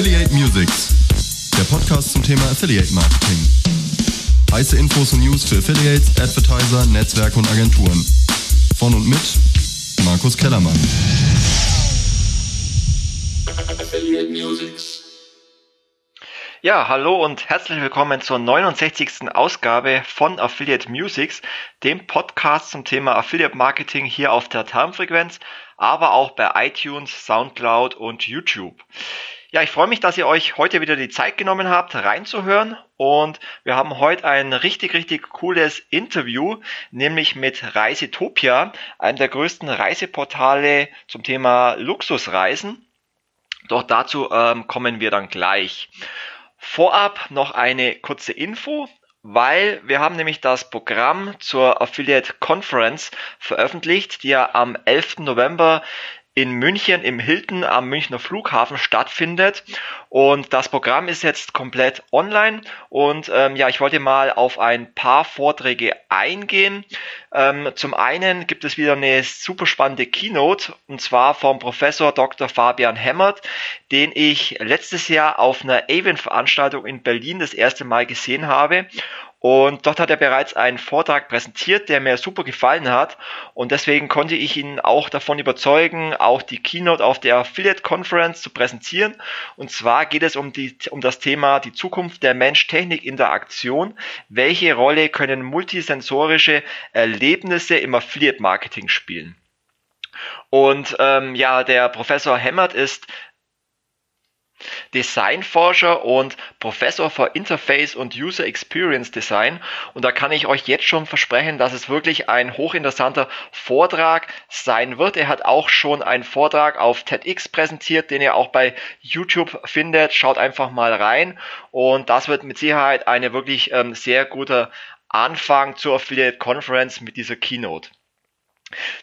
Affiliate Musics, der Podcast zum Thema Affiliate Marketing. Heiße Infos und News für Affiliates, Advertiser, Netzwerke und Agenturen. Von und mit Markus Kellermann. Affiliate Musics. Ja, hallo und herzlich willkommen zur 69. Ausgabe von Affiliate Musics, dem Podcast zum Thema Affiliate Marketing hier auf der Termfrequenz, aber auch bei iTunes, Soundcloud und YouTube. Ja, ich freue mich, dass ihr euch heute wieder die Zeit genommen habt, reinzuhören. Und wir haben heute ein richtig, richtig cooles Interview, nämlich mit Reisetopia, einem der größten Reiseportale zum Thema Luxusreisen. Doch dazu ähm, kommen wir dann gleich. Vorab noch eine kurze Info, weil wir haben nämlich das Programm zur Affiliate Conference veröffentlicht, die ja am 11. November in München im Hilton am Münchner Flughafen stattfindet. Und das Programm ist jetzt komplett online. Und ähm, ja, ich wollte mal auf ein paar Vorträge eingehen. Ähm, zum einen gibt es wieder eine super spannende Keynote und zwar vom Professor Dr. Fabian Hemmert, den ich letztes Jahr auf einer Avon-Veranstaltung in Berlin das erste Mal gesehen habe. Und dort hat er bereits einen Vortrag präsentiert, der mir super gefallen hat. Und deswegen konnte ich ihn auch davon überzeugen, auch die Keynote auf der Affiliate Conference zu präsentieren. Und zwar geht es um, die, um das Thema die Zukunft der Mensch-Technik-Interaktion. Welche Rolle können multisensorische Erlebnisse im Affiliate-Marketing spielen? Und ähm, ja, der Professor Hemmert ist Designforscher und Professor für Interface und User Experience Design. Und da kann ich euch jetzt schon versprechen, dass es wirklich ein hochinteressanter Vortrag sein wird. Er hat auch schon einen Vortrag auf TEDx präsentiert, den ihr auch bei YouTube findet. Schaut einfach mal rein. Und das wird mit Sicherheit eine wirklich ähm, sehr guter Anfang zur Affiliate Conference mit dieser Keynote.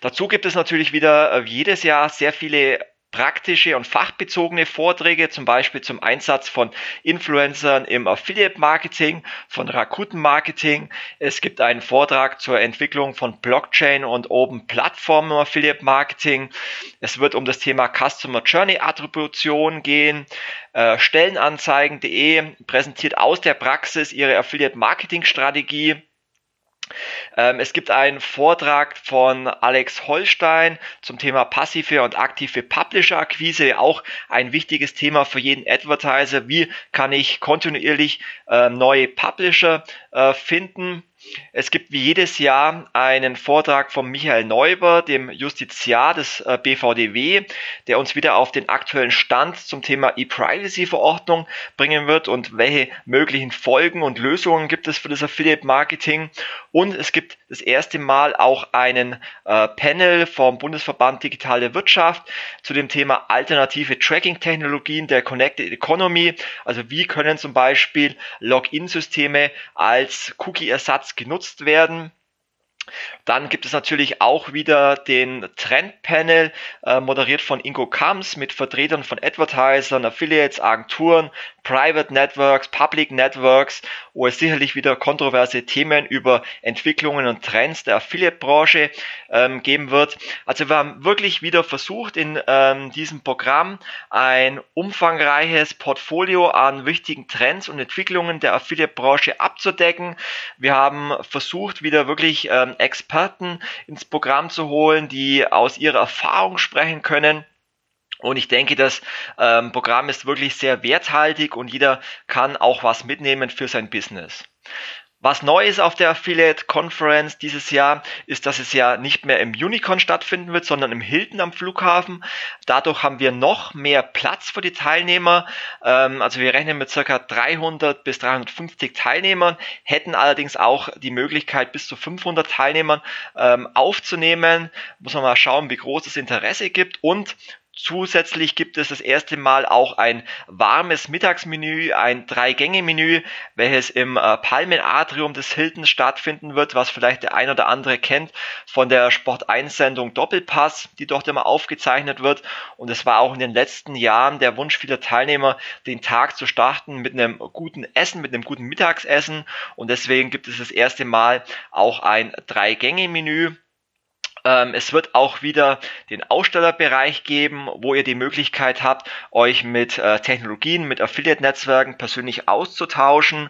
Dazu gibt es natürlich wieder äh, jedes Jahr sehr viele praktische und fachbezogene Vorträge, zum Beispiel zum Einsatz von Influencern im Affiliate Marketing, von Rakuten Marketing. Es gibt einen Vortrag zur Entwicklung von Blockchain und Open Plattformen im Affiliate Marketing. Es wird um das Thema Customer Journey Attribution gehen. Äh, Stellenanzeigen.de präsentiert aus der Praxis ihre Affiliate Marketing Strategie. Ähm, es gibt einen Vortrag von Alex Holstein zum Thema passive und aktive Publisher-Akquise, auch ein wichtiges Thema für jeden Advertiser. Wie kann ich kontinuierlich äh, neue Publisher äh, finden? Es gibt wie jedes Jahr einen Vortrag von Michael Neuber, dem Justiziar des äh, BVDW, der uns wieder auf den aktuellen Stand zum Thema E-Privacy-Verordnung bringen wird und welche möglichen Folgen und Lösungen gibt es für das Affiliate-Marketing. Und es gibt das erste Mal auch einen äh, Panel vom Bundesverband Digitale Wirtschaft zu dem Thema alternative Tracking-Technologien der Connected Economy. Also wie können zum Beispiel Login-Systeme als Cookie-Ersatz genutzt werden. Dann gibt es natürlich auch wieder den Trendpanel, äh, moderiert von Ingo Kams mit Vertretern von Advertisern, Affiliates, Agenturen, Private Networks, Public Networks, wo es sicherlich wieder kontroverse Themen über Entwicklungen und Trends der Affiliate-Branche ähm, geben wird. Also wir haben wirklich wieder versucht, in ähm, diesem Programm ein umfangreiches Portfolio an wichtigen Trends und Entwicklungen der Affiliate-Branche abzudecken. Wir haben versucht, wieder wirklich ähm, Experten ins Programm zu holen, die aus ihrer Erfahrung sprechen können. Und ich denke, das ähm, Programm ist wirklich sehr werthaltig und jeder kann auch was mitnehmen für sein Business. Was neu ist auf der Affiliate Conference dieses Jahr, ist, dass es ja nicht mehr im Unicorn stattfinden wird, sondern im Hilton am Flughafen. Dadurch haben wir noch mehr Platz für die Teilnehmer. Ähm, also wir rechnen mit circa 300 bis 350 Teilnehmern, hätten allerdings auch die Möglichkeit, bis zu 500 Teilnehmern ähm, aufzunehmen. Muss man mal schauen, wie groß das Interesse gibt und Zusätzlich gibt es das erste Mal auch ein warmes Mittagsmenü, ein Drei-Gänge-Menü, welches im äh, Palmenatrium des Hilton stattfinden wird, was vielleicht der ein oder andere kennt von der Sport 1-Sendung Doppelpass, die dort immer aufgezeichnet wird. Und es war auch in den letzten Jahren der Wunsch vieler Teilnehmer, den Tag zu starten mit einem guten Essen, mit einem guten Mittagsessen. Und deswegen gibt es das erste Mal auch ein Drei-Gänge-Menü es wird auch wieder den Ausstellerbereich geben, wo ihr die Möglichkeit habt, euch mit äh, Technologien, mit Affiliate-Netzwerken persönlich auszutauschen.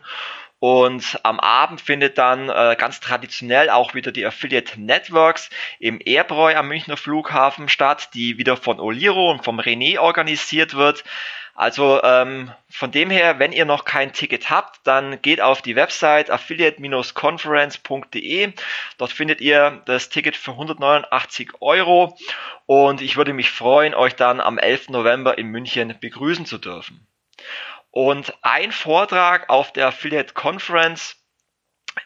Und am Abend findet dann äh, ganz traditionell auch wieder die Affiliate Networks im Airbräu am Münchner Flughafen statt, die wieder von Oliro und vom René organisiert wird. Also ähm, von dem her, wenn ihr noch kein Ticket habt, dann geht auf die Website affiliate-conference.de. Dort findet ihr das Ticket für 189 Euro und ich würde mich freuen, euch dann am 11. November in München begrüßen zu dürfen. Und ein Vortrag auf der Affiliate Conference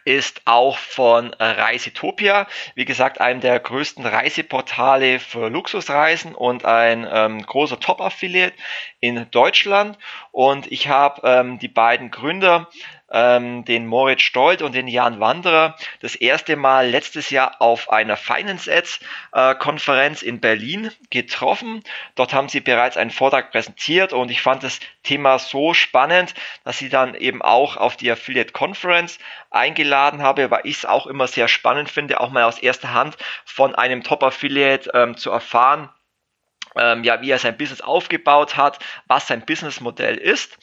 ist auch von Reisetopia, wie gesagt, einem der größten Reiseportale für Luxusreisen und ein ähm, großer Top-Affiliate in Deutschland. Und ich habe ähm, die beiden Gründer ähm, den Moritz Stolt und den Jan Wanderer das erste Mal letztes Jahr auf einer Finance Ads äh, Konferenz in Berlin getroffen. Dort haben sie bereits einen Vortrag präsentiert und ich fand das Thema so spannend, dass sie dann eben auch auf die Affiliate Conference eingeladen habe, weil ich es auch immer sehr spannend finde, auch mal aus erster Hand von einem Top Affiliate ähm, zu erfahren, ähm, ja, wie er sein Business aufgebaut hat, was sein Businessmodell ist.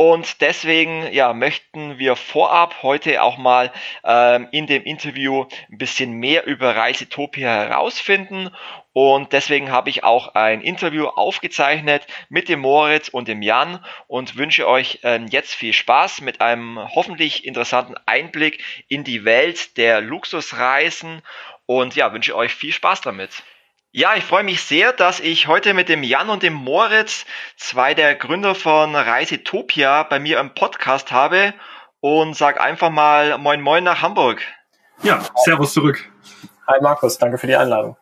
Und deswegen ja, möchten wir vorab heute auch mal ähm, in dem Interview ein bisschen mehr über Reisetopia herausfinden. Und deswegen habe ich auch ein Interview aufgezeichnet mit dem Moritz und dem Jan und wünsche euch ähm, jetzt viel Spaß mit einem hoffentlich interessanten Einblick in die Welt der Luxusreisen und ja, wünsche euch viel Spaß damit. Ja, ich freue mich sehr, dass ich heute mit dem Jan und dem Moritz, zwei der Gründer von Reisetopia, bei mir im Podcast habe und sag einfach mal Moin Moin nach Hamburg. Ja, Servus zurück. Hi Markus, danke für die Einladung.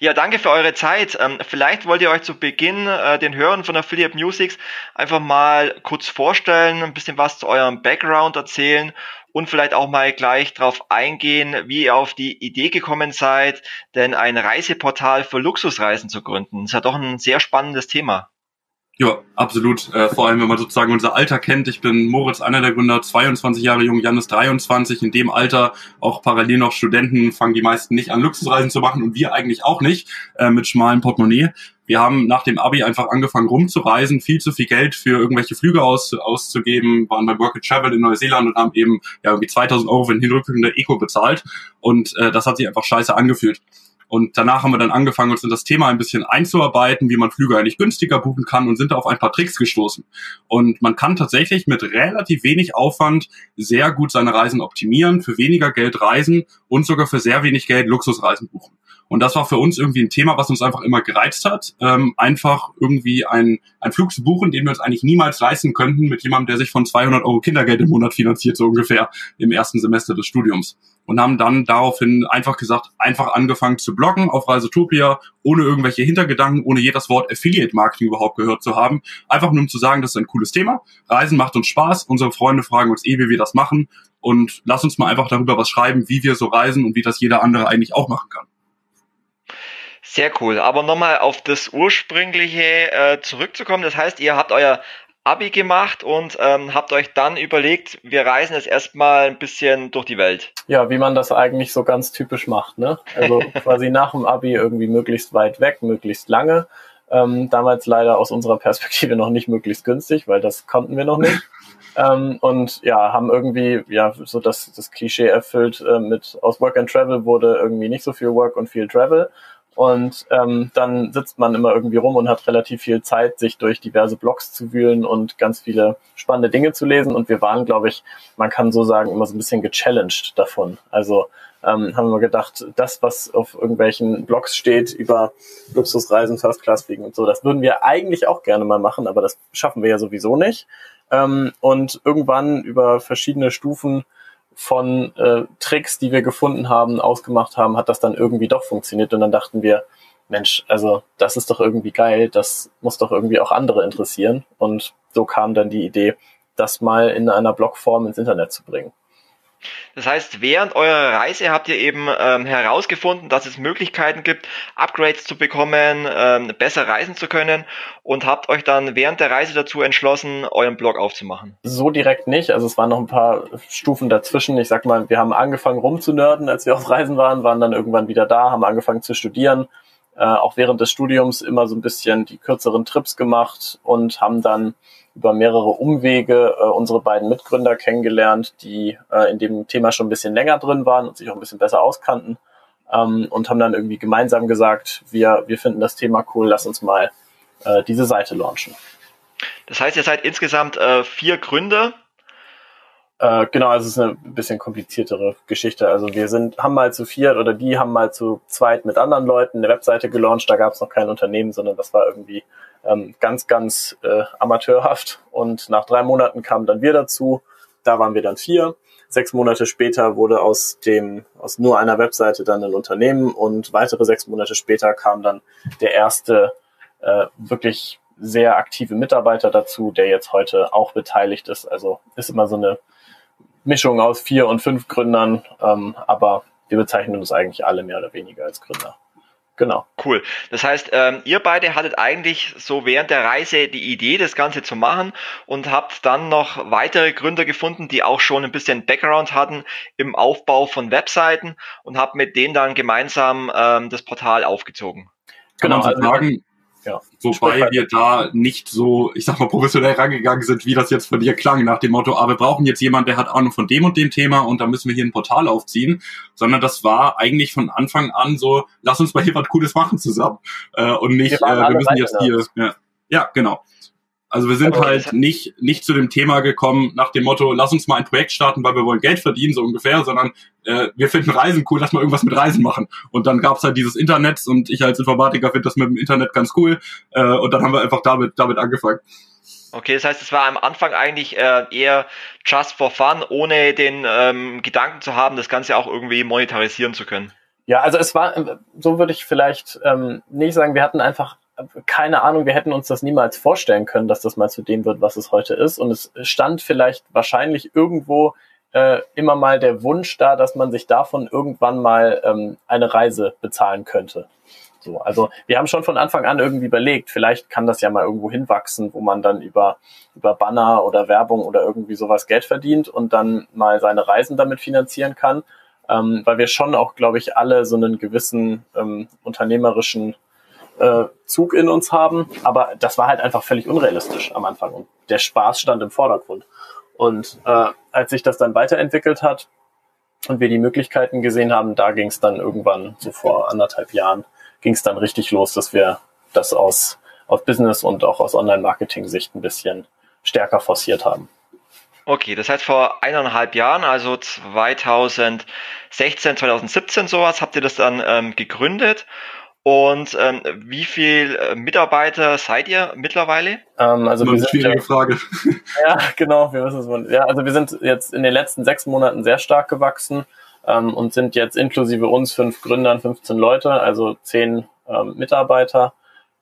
Ja, danke für eure Zeit. Ähm, vielleicht wollt ihr euch zu Beginn äh, den Hörern von Affiliate Musics einfach mal kurz vorstellen, ein bisschen was zu eurem Background erzählen und vielleicht auch mal gleich darauf eingehen, wie ihr auf die Idee gekommen seid, denn ein Reiseportal für Luxusreisen zu gründen. Das ist ja doch ein sehr spannendes Thema. Ja, absolut. Äh, vor allem, wenn man sozusagen unser Alter kennt. Ich bin Moritz, einer der Gründer, 22 Jahre jung, Jan ist 23. In dem Alter auch parallel noch Studenten fangen die meisten nicht an, Luxusreisen zu machen und wir eigentlich auch nicht äh, mit schmalen Portemonnaie. Wir haben nach dem Abi einfach angefangen rumzureisen, viel zu viel Geld für irgendwelche Flüge aus, auszugeben, waren bei Work and Travel in Neuseeland und haben eben ja irgendwie 2000 Euro für den Hinrückflug der Eco bezahlt und äh, das hat sich einfach scheiße angefühlt. Und danach haben wir dann angefangen, uns in das Thema ein bisschen einzuarbeiten, wie man Flüge eigentlich günstiger buchen kann und sind da auf ein paar Tricks gestoßen. Und man kann tatsächlich mit relativ wenig Aufwand sehr gut seine Reisen optimieren, für weniger Geld reisen und sogar für sehr wenig Geld Luxusreisen buchen. Und das war für uns irgendwie ein Thema, was uns einfach immer gereizt hat. Ähm, einfach irgendwie ein, ein Flug zu buchen, den wir uns eigentlich niemals leisten könnten mit jemandem, der sich von 200 Euro Kindergeld im Monat finanziert, so ungefähr im ersten Semester des Studiums. Und haben dann daraufhin einfach gesagt, einfach angefangen zu bloggen auf Reisetopia, ohne irgendwelche Hintergedanken, ohne jedes Wort Affiliate Marketing überhaupt gehört zu haben. Einfach nur um zu sagen, das ist ein cooles Thema. Reisen macht uns Spaß. Unsere Freunde fragen uns eh, wie wir das machen. Und lass uns mal einfach darüber was schreiben, wie wir so reisen und wie das jeder andere eigentlich auch machen kann. Sehr cool. Aber nochmal auf das ursprüngliche äh, zurückzukommen. Das heißt, ihr habt euer Abi gemacht und ähm, habt euch dann überlegt, wir reisen jetzt erstmal ein bisschen durch die Welt. Ja, wie man das eigentlich so ganz typisch macht, ne? Also quasi nach dem Abi irgendwie möglichst weit weg, möglichst lange. Ähm, damals leider aus unserer Perspektive noch nicht möglichst günstig, weil das konnten wir noch nicht. Ähm, und ja, haben irgendwie ja so das, das Klischee erfüllt äh, mit aus Work and Travel wurde irgendwie nicht so viel Work und viel Travel. Und ähm, dann sitzt man immer irgendwie rum und hat relativ viel Zeit, sich durch diverse Blogs zu wühlen und ganz viele spannende Dinge zu lesen. Und wir waren, glaube ich, man kann so sagen, immer so ein bisschen gechallenged davon. Also ähm, haben wir gedacht, das, was auf irgendwelchen Blogs steht über Luxusreisen, First Class fliegen und so, das würden wir eigentlich auch gerne mal machen, aber das schaffen wir ja sowieso nicht. Ähm, und irgendwann über verschiedene Stufen von äh, Tricks, die wir gefunden haben, ausgemacht haben, hat das dann irgendwie doch funktioniert. Und dann dachten wir, Mensch, also das ist doch irgendwie geil, das muss doch irgendwie auch andere interessieren. Und so kam dann die Idee, das mal in einer Blogform ins Internet zu bringen. Das heißt, während eurer Reise habt ihr eben ähm, herausgefunden, dass es Möglichkeiten gibt, Upgrades zu bekommen, ähm, besser reisen zu können und habt euch dann während der Reise dazu entschlossen, euren Blog aufzumachen. So direkt nicht. Also es waren noch ein paar Stufen dazwischen. Ich sag mal, wir haben angefangen rumzunörden, als wir auf Reisen waren, waren dann irgendwann wieder da, haben angefangen zu studieren, äh, auch während des Studiums immer so ein bisschen die kürzeren Trips gemacht und haben dann über mehrere Umwege äh, unsere beiden Mitgründer kennengelernt, die äh, in dem Thema schon ein bisschen länger drin waren und sich auch ein bisschen besser auskannten ähm, und haben dann irgendwie gemeinsam gesagt, wir, wir finden das Thema cool, lass uns mal äh, diese Seite launchen. Das heißt, ihr seid insgesamt äh, vier Gründer. Äh, genau, also es ist eine bisschen kompliziertere Geschichte. Also wir sind, haben mal zu viert oder die haben mal zu zweit mit anderen Leuten eine Webseite gelauncht. Da gab es noch kein Unternehmen, sondern das war irgendwie ähm, ganz, ganz äh, amateurhaft. Und nach drei Monaten kamen dann wir dazu. Da waren wir dann vier. Sechs Monate später wurde aus dem, aus nur einer Webseite dann ein Unternehmen und weitere sechs Monate später kam dann der erste äh, wirklich sehr aktive Mitarbeiter dazu, der jetzt heute auch beteiligt ist. Also ist immer so eine Mischung aus vier und fünf Gründern, ähm, aber wir bezeichnen uns eigentlich alle mehr oder weniger als Gründer. Genau. Cool. Das heißt, ähm, ihr beide hattet eigentlich so während der Reise die Idee, das Ganze zu machen und habt dann noch weitere Gründer gefunden, die auch schon ein bisschen Background hatten im Aufbau von Webseiten und habt mit denen dann gemeinsam ähm, das Portal aufgezogen. Kann genau, man so also sagen, ja. Wobei wir da nicht so, ich sag mal, professionell rangegangen sind, wie das jetzt von dir klang, nach dem Motto, ah, wir brauchen jetzt jemanden, der hat Ahnung von dem und dem Thema und da müssen wir hier ein Portal aufziehen, sondern das war eigentlich von Anfang an so, lass uns mal hier was Cooles machen zusammen äh, und nicht, wir, äh, wir müssen jetzt hier, ja, ja, genau. Also wir sind Aber halt nicht, nicht zu dem Thema gekommen nach dem Motto, lass uns mal ein Projekt starten, weil wir wollen Geld verdienen, so ungefähr, sondern äh, wir finden Reisen cool, lass mal irgendwas mit Reisen machen. Und dann gab's halt dieses Internet und ich als Informatiker finde das mit dem Internet ganz cool. Äh, und dann haben wir einfach damit, damit angefangen. Okay, das heißt, es war am Anfang eigentlich äh, eher just for fun, ohne den ähm, Gedanken zu haben, das Ganze auch irgendwie monetarisieren zu können. Ja, also es war, so würde ich vielleicht ähm, nicht sagen, wir hatten einfach keine Ahnung, wir hätten uns das niemals vorstellen können, dass das mal zu dem wird, was es heute ist. Und es stand vielleicht wahrscheinlich irgendwo äh, immer mal der Wunsch da, dass man sich davon irgendwann mal ähm, eine Reise bezahlen könnte. So, also wir haben schon von Anfang an irgendwie überlegt, vielleicht kann das ja mal irgendwo hinwachsen, wo man dann über, über Banner oder Werbung oder irgendwie sowas Geld verdient und dann mal seine Reisen damit finanzieren kann. Ähm, weil wir schon auch, glaube ich, alle so einen gewissen ähm, unternehmerischen äh, Zug in uns haben. Aber das war halt einfach völlig unrealistisch am Anfang und der Spaß stand im Vordergrund. Und äh, als sich das dann weiterentwickelt hat und wir die Möglichkeiten gesehen haben, da ging es dann irgendwann, so vor anderthalb Jahren, ging es dann richtig los, dass wir das aus, aus Business und auch aus Online-Marketing-Sicht ein bisschen stärker forciert haben. Okay, das heißt vor eineinhalb Jahren, also 2016, 2017 sowas, habt ihr das dann ähm, gegründet und ähm, wie viel äh, Mitarbeiter seid ihr mittlerweile? Ähm, also das ist eine schwierige ja, Frage. Ja, genau. Wir wissen es. Ja, also wir sind jetzt in den letzten sechs Monaten sehr stark gewachsen ähm, und sind jetzt inklusive uns fünf Gründern 15 Leute, also zehn ähm, Mitarbeiter.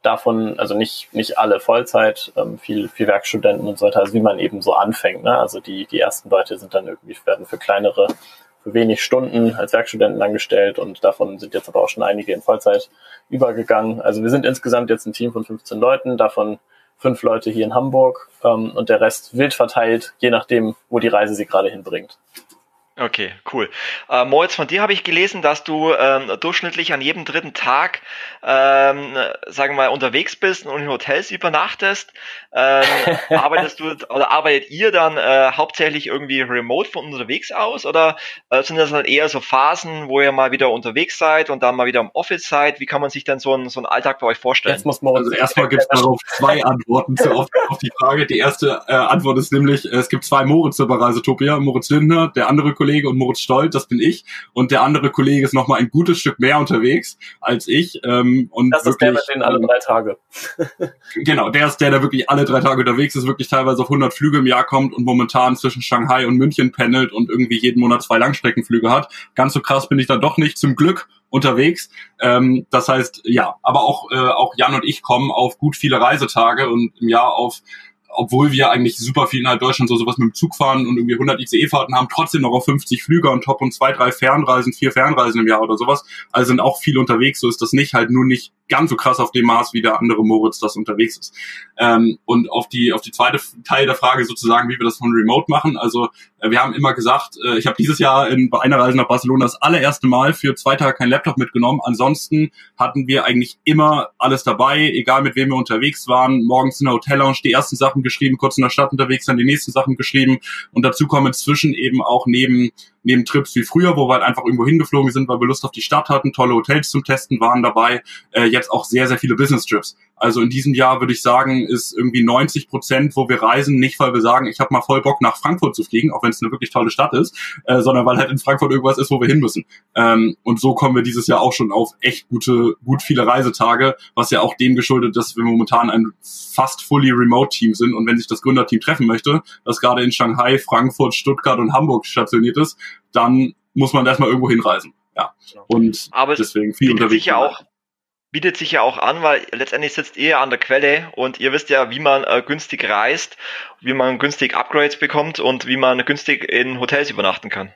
Davon, also nicht nicht alle Vollzeit, ähm, viel viel Werkstudenten und so weiter, also wie man eben so anfängt. Ne? Also die die ersten Leute sind dann irgendwie werden für kleinere für wenig Stunden als Werkstudenten angestellt und davon sind jetzt aber auch schon einige in Vollzeit übergegangen. Also wir sind insgesamt jetzt ein Team von 15 Leuten, davon fünf Leute hier in Hamburg ähm, und der Rest wild verteilt, je nachdem, wo die Reise sie gerade hinbringt. Okay, cool. Äh, Moritz, von dir habe ich gelesen, dass du ähm, durchschnittlich an jedem dritten Tag, ähm, sagen wir mal, unterwegs bist und in Hotels übernachtest. Ähm, arbeitest du oder arbeitet ihr dann äh, hauptsächlich irgendwie remote von unterwegs aus oder äh, sind das dann eher so Phasen, wo ihr mal wieder unterwegs seid und dann mal wieder im Office seid? Wie kann man sich denn so einen so einen Alltag bei euch vorstellen? Jetzt muss man also erstmal gibt es darauf zwei Antworten zu auf, auf, die Frage. Die erste äh, Antwort ist nämlich, äh, es gibt zwei Moritz bei Reisetopia, Moritz Lindner, der andere Kollege und Moritz Stolt, das bin ich. Und der andere Kollege ist noch mal ein gutes Stück mehr unterwegs als ich. Ähm, und das wirklich, ist der mit den alle drei Tage. genau, der ist der, der wirklich alle drei Tage unterwegs ist, wirklich teilweise auf 100 Flüge im Jahr kommt und momentan zwischen Shanghai und München pendelt und irgendwie jeden Monat zwei Langstreckenflüge hat. Ganz so krass bin ich dann doch nicht, zum Glück unterwegs. Ähm, das heißt, ja, aber auch, äh, auch Jan und ich kommen auf gut viele Reisetage und im Jahr auf obwohl wir eigentlich super viel innerhalb Deutschland so sowas mit dem Zug fahren und irgendwie 100 ICE-Fahrten haben, trotzdem noch auf 50 Flüge und top und zwei, drei Fernreisen, vier Fernreisen im Jahr oder sowas. Also sind auch viel unterwegs. So ist das nicht halt nur nicht ganz so krass auf dem Maß, wie der andere Moritz das unterwegs ist. Ähm, und auf die auf die zweite Teil der Frage sozusagen, wie wir das von Remote machen. Also wir haben immer gesagt, äh, ich habe dieses Jahr in, bei einer Reise nach Barcelona das allererste Mal für zwei Tage kein Laptop mitgenommen. Ansonsten hatten wir eigentlich immer alles dabei, egal mit wem wir unterwegs waren. Morgens in der Hotellounge die ersten Sachen geschrieben, kurz in der Stadt unterwegs, dann die nächsten Sachen geschrieben. Und dazu kommen inzwischen eben auch neben neben Trips wie früher, wo wir halt einfach irgendwo hingeflogen sind, weil wir Lust auf die Stadt hatten, tolle Hotels zum Testen waren dabei, äh, jetzt auch sehr, sehr viele Business-Trips. Also in diesem Jahr würde ich sagen, ist irgendwie 90 Prozent, wo wir reisen, nicht weil wir sagen, ich habe mal voll Bock nach Frankfurt zu fliegen, auch wenn es eine wirklich tolle Stadt ist, äh, sondern weil halt in Frankfurt irgendwas ist, wo wir hin müssen. Ähm, und so kommen wir dieses Jahr auch schon auf echt gute, gut viele Reisetage, was ja auch dem geschuldet, dass wir momentan ein fast fully remote Team sind. Und wenn sich das Gründerteam treffen möchte, das gerade in Shanghai, Frankfurt, Stuttgart und Hamburg stationiert ist, dann muss man erstmal irgendwo hinreisen. Ja. Und Aber deswegen viel unterwegs. Ja auch bietet sich ja auch an, weil letztendlich sitzt ihr an der Quelle und ihr wisst ja, wie man äh, günstig reist, wie man günstig Upgrades bekommt und wie man günstig in Hotels übernachten kann.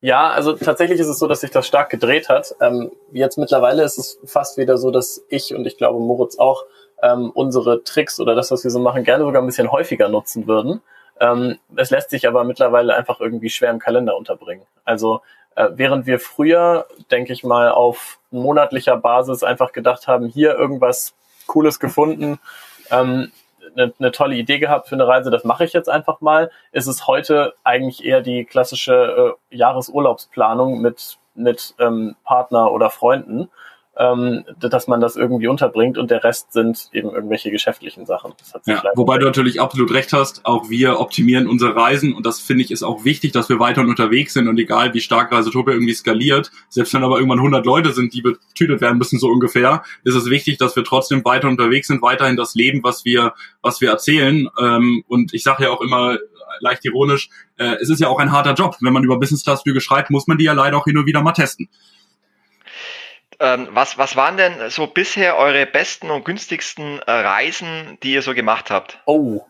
Ja, also tatsächlich ist es so, dass sich das stark gedreht hat. Ähm, jetzt mittlerweile ist es fast wieder so, dass ich und ich glaube Moritz auch ähm, unsere Tricks oder das, was wir so machen, gerne sogar ein bisschen häufiger nutzen würden. Ähm, es lässt sich aber mittlerweile einfach irgendwie schwer im Kalender unterbringen. Also äh, während wir früher, denke ich mal, auf monatlicher Basis einfach gedacht haben, hier irgendwas Cooles gefunden, ähm, eine, eine tolle Idee gehabt für eine Reise, das mache ich jetzt einfach mal, ist es heute eigentlich eher die klassische äh, Jahresurlaubsplanung mit, mit ähm, Partner oder Freunden ähm, dass man das irgendwie unterbringt und der Rest sind eben irgendwelche geschäftlichen Sachen. ja, wobei du natürlich absolut recht hast, auch wir optimieren unsere Reisen und das finde ich ist auch wichtig, dass wir weiter unterwegs sind und egal wie stark Reisetopia irgendwie skaliert, selbst wenn aber irgendwann 100 Leute sind, die betütet werden müssen so ungefähr, ist es wichtig, dass wir trotzdem weiter unterwegs sind, weiterhin das Leben, was wir was wir erzählen ähm, und ich sage ja auch immer leicht ironisch, äh, es ist ja auch ein harter Job. Wenn man über Business Class Flüge schreibt, muss man die ja leider auch hin und wieder mal testen. Ähm, was, was waren denn so bisher eure besten und günstigsten äh, Reisen, die ihr so gemacht habt? Oh,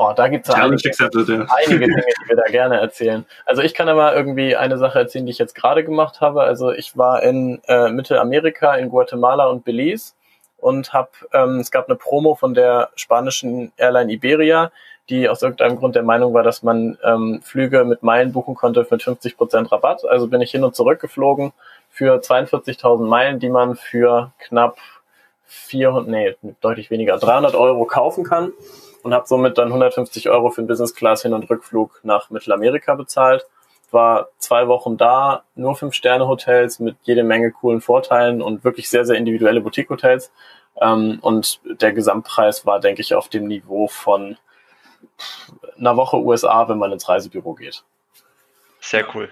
Oh, da gibt es einige, einige Dinge, die wir da gerne erzählen. Also ich kann aber irgendwie eine Sache erzählen, die ich jetzt gerade gemacht habe. Also ich war in äh, Mittelamerika, in Guatemala und Belize und habe, ähm, es gab eine Promo von der spanischen Airline Iberia, die aus irgendeinem Grund der Meinung war, dass man ähm, Flüge mit Meilen buchen konnte mit 50 Prozent Rabatt. Also bin ich hin und zurück geflogen für 42.000 Meilen, die man für knapp 400, nee, deutlich weniger, 300 Euro kaufen kann und habe somit dann 150 Euro für den Business Class Hin- und Rückflug nach Mittelamerika bezahlt. War zwei Wochen da, nur fünf Sterne Hotels mit jede Menge coolen Vorteilen und wirklich sehr, sehr individuelle Boutique Hotels. Ähm, und der Gesamtpreis war, denke ich, auf dem Niveau von einer Woche USA, wenn man ins Reisebüro geht. Sehr cool.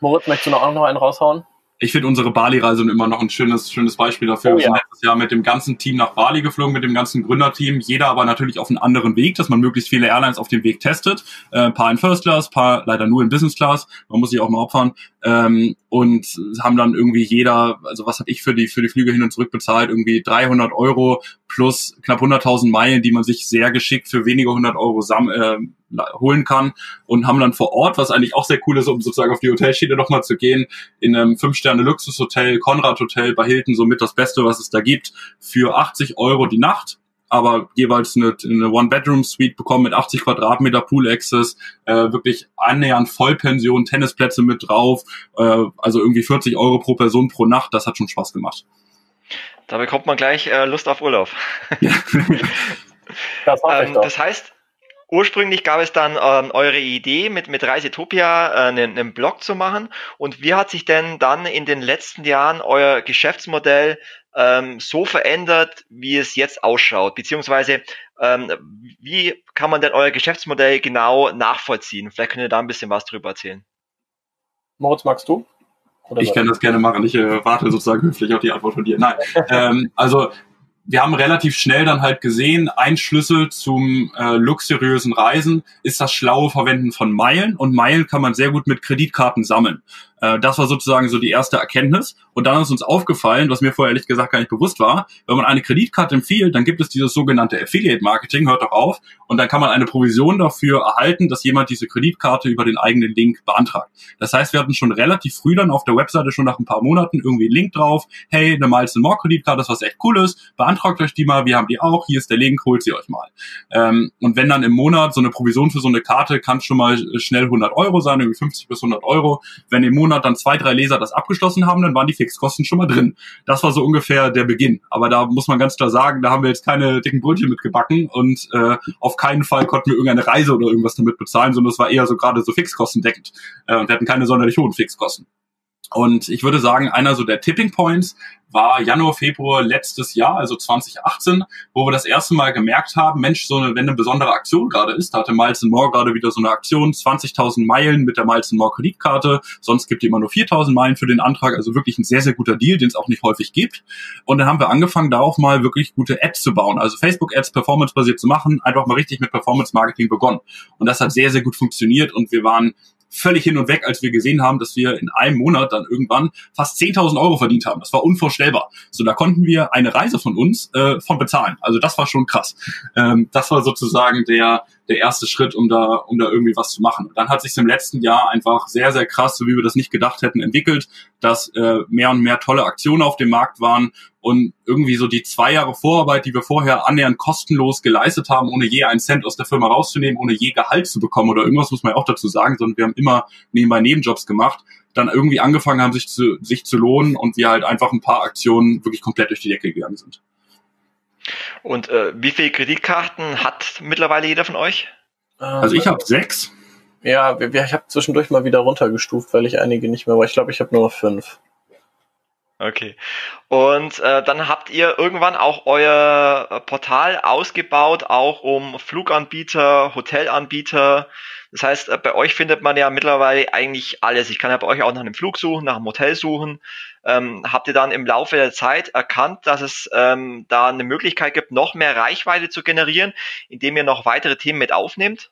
Moritz, möchtest du noch, noch einen raushauen? Ich finde unsere Bali-Reise immer noch ein schönes, schönes Beispiel dafür. Oh, wir sind letztes Jahr mit dem ganzen Team nach Bali geflogen, mit dem ganzen Gründerteam. Jeder aber natürlich auf einen anderen Weg, dass man möglichst viele Airlines auf dem Weg testet. Äh, ein paar in First Class, paar leider nur in Business Class. Man muss sich auch mal opfern. Ähm, und haben dann irgendwie jeder, also was habe ich für die für die Flüge hin und zurück bezahlt? Irgendwie 300 Euro plus knapp 100.000 Meilen, die man sich sehr geschickt für wenige 100 Euro sam äh, holen kann und haben dann vor Ort, was eigentlich auch sehr cool ist, um sozusagen auf die Hotelschiene nochmal zu gehen, in einem 5-Sterne-Luxushotel, Konrad Hotel bei Hilton, somit das Beste, was es da gibt, für 80 Euro die Nacht aber jeweils eine, eine One-Bedroom-Suite bekommen mit 80 Quadratmeter Pool-Access, äh, wirklich annähernd Vollpension, Tennisplätze mit drauf, äh, also irgendwie 40 Euro pro Person pro Nacht, das hat schon Spaß gemacht. Da bekommt man gleich äh, Lust auf Urlaub. Ja. das, ähm, das heißt, Ursprünglich gab es dann ähm, eure Idee, mit, mit Reisetopia äh, einen, einen Blog zu machen. Und wie hat sich denn dann in den letzten Jahren euer Geschäftsmodell ähm, so verändert, wie es jetzt ausschaut? Beziehungsweise, ähm, wie kann man denn euer Geschäftsmodell genau nachvollziehen? Vielleicht könnt ihr da ein bisschen was drüber erzählen. Moritz, magst du? Oder ich kann das gerne machen. Ich äh, warte sozusagen höflich auf die Antwort von dir. Nein. ähm, also wir haben relativ schnell dann halt gesehen, ein Schlüssel zum äh, luxuriösen Reisen ist das schlaue Verwenden von Meilen und Meilen kann man sehr gut mit Kreditkarten sammeln. Äh, das war sozusagen so die erste Erkenntnis. Und dann ist uns aufgefallen, was mir vorher ehrlich gesagt gar nicht bewusst war, wenn man eine Kreditkarte empfiehlt, dann gibt es dieses sogenannte Affiliate Marketing, hört doch auf, und dann kann man eine Provision dafür erhalten, dass jemand diese Kreditkarte über den eigenen Link beantragt. Das heißt, wir hatten schon relativ früh dann auf der Webseite schon nach ein paar Monaten irgendwie einen Link drauf, hey, eine Miles More Kreditkarte, das ist was echt cooles, beantragt euch die mal, wir haben die auch, hier ist der Link, holt sie euch mal. Ähm, und wenn dann im Monat so eine Provision für so eine Karte kann schon mal schnell 100 Euro sein, irgendwie 50 bis 100 Euro. Wenn im Monat dann zwei, drei Leser das abgeschlossen haben, dann waren die Fixkosten schon mal drin. Das war so ungefähr der Beginn. Aber da muss man ganz klar sagen, da haben wir jetzt keine dicken Brötchen mitgebacken und äh, auf keinen Fall konnten wir irgendeine Reise oder irgendwas damit bezahlen, sondern es war eher so gerade so fixkostendeckend äh, und wir hatten keine sonderlich hohen Fixkosten. Und ich würde sagen, einer so der Tipping Points war Januar, Februar letztes Jahr, also 2018, wo wir das erste Mal gemerkt haben, Mensch, so eine, wenn eine besondere Aktion gerade ist, da hatte Miles More gerade wieder so eine Aktion, 20.000 Meilen mit der Miles More Kreditkarte, sonst gibt die immer nur 4.000 Meilen für den Antrag, also wirklich ein sehr, sehr guter Deal, den es auch nicht häufig gibt. Und dann haben wir angefangen, darauf mal wirklich gute Ads zu bauen, also Facebook-Ads performance-basiert zu machen, einfach mal richtig mit Performance-Marketing begonnen. Und das hat sehr, sehr gut funktioniert und wir waren völlig hin und weg, als wir gesehen haben, dass wir in einem Monat dann irgendwann fast 10.000 Euro verdient haben. Das war unvorstellbar. So, da konnten wir eine Reise von uns äh, von bezahlen. Also das war schon krass. Ähm, das war sozusagen der der erste Schritt, um da, um da irgendwie was zu machen. Und dann hat sich im letzten Jahr einfach sehr, sehr krass, so wie wir das nicht gedacht hätten, entwickelt, dass äh, mehr und mehr tolle Aktionen auf dem Markt waren und irgendwie so die zwei Jahre Vorarbeit, die wir vorher annähernd kostenlos geleistet haben, ohne je einen Cent aus der Firma rauszunehmen, ohne je Gehalt zu bekommen oder irgendwas, muss man ja auch dazu sagen, sondern wir haben immer nebenbei Nebenjobs gemacht, dann irgendwie angefangen haben, sich zu, sich zu lohnen und wir halt einfach ein paar Aktionen wirklich komplett durch die Decke gegangen sind. Und äh, wie viele Kreditkarten hat mittlerweile jeder von euch? Also ich habe sechs. Ja, ich habe zwischendurch mal wieder runtergestuft, weil ich einige nicht mehr war. Ich glaube, ich habe nur noch fünf. Okay. Und äh, dann habt ihr irgendwann auch euer Portal ausgebaut, auch um Fluganbieter, Hotelanbieter. Das heißt, äh, bei euch findet man ja mittlerweile eigentlich alles. Ich kann ja bei euch auch nach einem Flug suchen, nach einem Hotel suchen. Ähm, habt ihr dann im Laufe der Zeit erkannt, dass es ähm, da eine Möglichkeit gibt, noch mehr Reichweite zu generieren, indem ihr noch weitere Themen mit aufnehmt?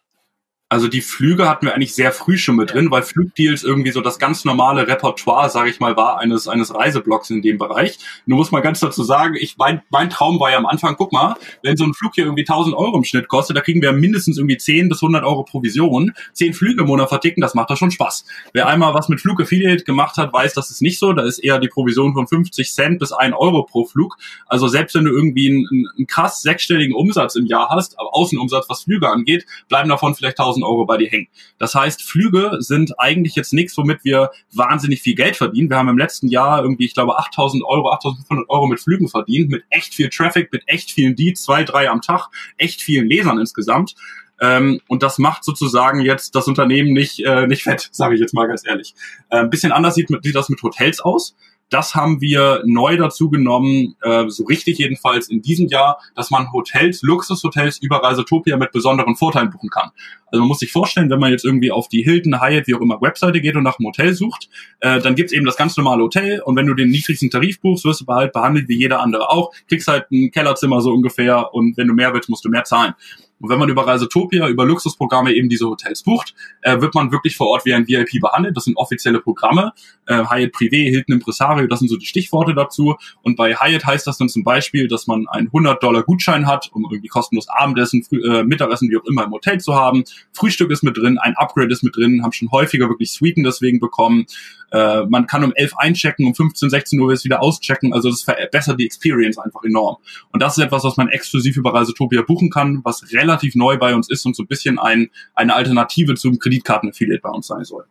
Also die Flüge hatten wir eigentlich sehr früh schon mit drin, weil Flugdeals irgendwie so das ganz normale Repertoire, sage ich mal, war eines eines Reiseblocks in dem Bereich. Nur muss man ganz dazu sagen, ich mein, mein Traum war ja am Anfang, guck mal, wenn so ein Flug hier irgendwie 1000 Euro im Schnitt kostet, da kriegen wir mindestens irgendwie 10 bis 100 Euro Provision. 10 Flüge im Monat verticken, das macht doch schon Spaß. Wer einmal was mit Flug Affiliate gemacht hat, weiß, das ist nicht so. Da ist eher die Provision von 50 Cent bis 1 Euro pro Flug. Also selbst wenn du irgendwie einen, einen krass sechsstelligen Umsatz im Jahr hast, Außenumsatz, was Flüge angeht, bleiben davon vielleicht 1000 1000 Euro bei dir hängen. Das heißt, Flüge sind eigentlich jetzt nichts, womit wir wahnsinnig viel Geld verdienen. Wir haben im letzten Jahr irgendwie, ich glaube, 8000 Euro, 8500 Euro mit Flügen verdient, mit echt viel Traffic, mit echt vielen Deeds, zwei, drei am Tag, echt vielen Lesern insgesamt. Ähm, und das macht sozusagen jetzt das Unternehmen nicht, äh, nicht fett, sage ich jetzt mal ganz ehrlich. Äh, ein bisschen anders sieht, sieht das mit Hotels aus. Das haben wir neu dazu genommen, äh, so richtig jedenfalls in diesem Jahr, dass man Hotels, Luxushotels über Reisetopia mit besonderen Vorteilen buchen kann. Also man muss sich vorstellen, wenn man jetzt irgendwie auf die Hilton, Hyatt, wie auch immer Webseite geht und nach einem Hotel sucht, äh, dann gibt's eben das ganz normale Hotel und wenn du den niedrigsten Tarif buchst, wirst du halt behandelt wie jeder andere auch, kriegst halt ein Kellerzimmer so ungefähr und wenn du mehr willst, musst du mehr zahlen. Und wenn man über Reisetopia, über Luxusprogramme eben diese Hotels bucht, äh, wird man wirklich vor Ort wie ein VIP behandelt. Das sind offizielle Programme. Äh, Hyatt Privé, Hilton Impresario, das sind so die Stichworte dazu. Und bei Hyatt heißt das dann zum Beispiel, dass man einen 100 Dollar Gutschein hat, um irgendwie kostenlos Abendessen, Früh, äh, Mittagessen, wie auch immer im Hotel zu haben. Frühstück ist mit drin, ein Upgrade ist mit drin, haben schon häufiger wirklich Suiten deswegen bekommen. Äh, man kann um 11 einchecken, um 15, 16 Uhr wieder auschecken. Also das verbessert die Experience einfach enorm. Und das ist etwas, was man exklusiv über Reisetopia buchen kann, was relativ relativ neu bei uns ist und so ein bisschen ein, eine Alternative zum Kreditkartenaffiliate bei uns sein soll.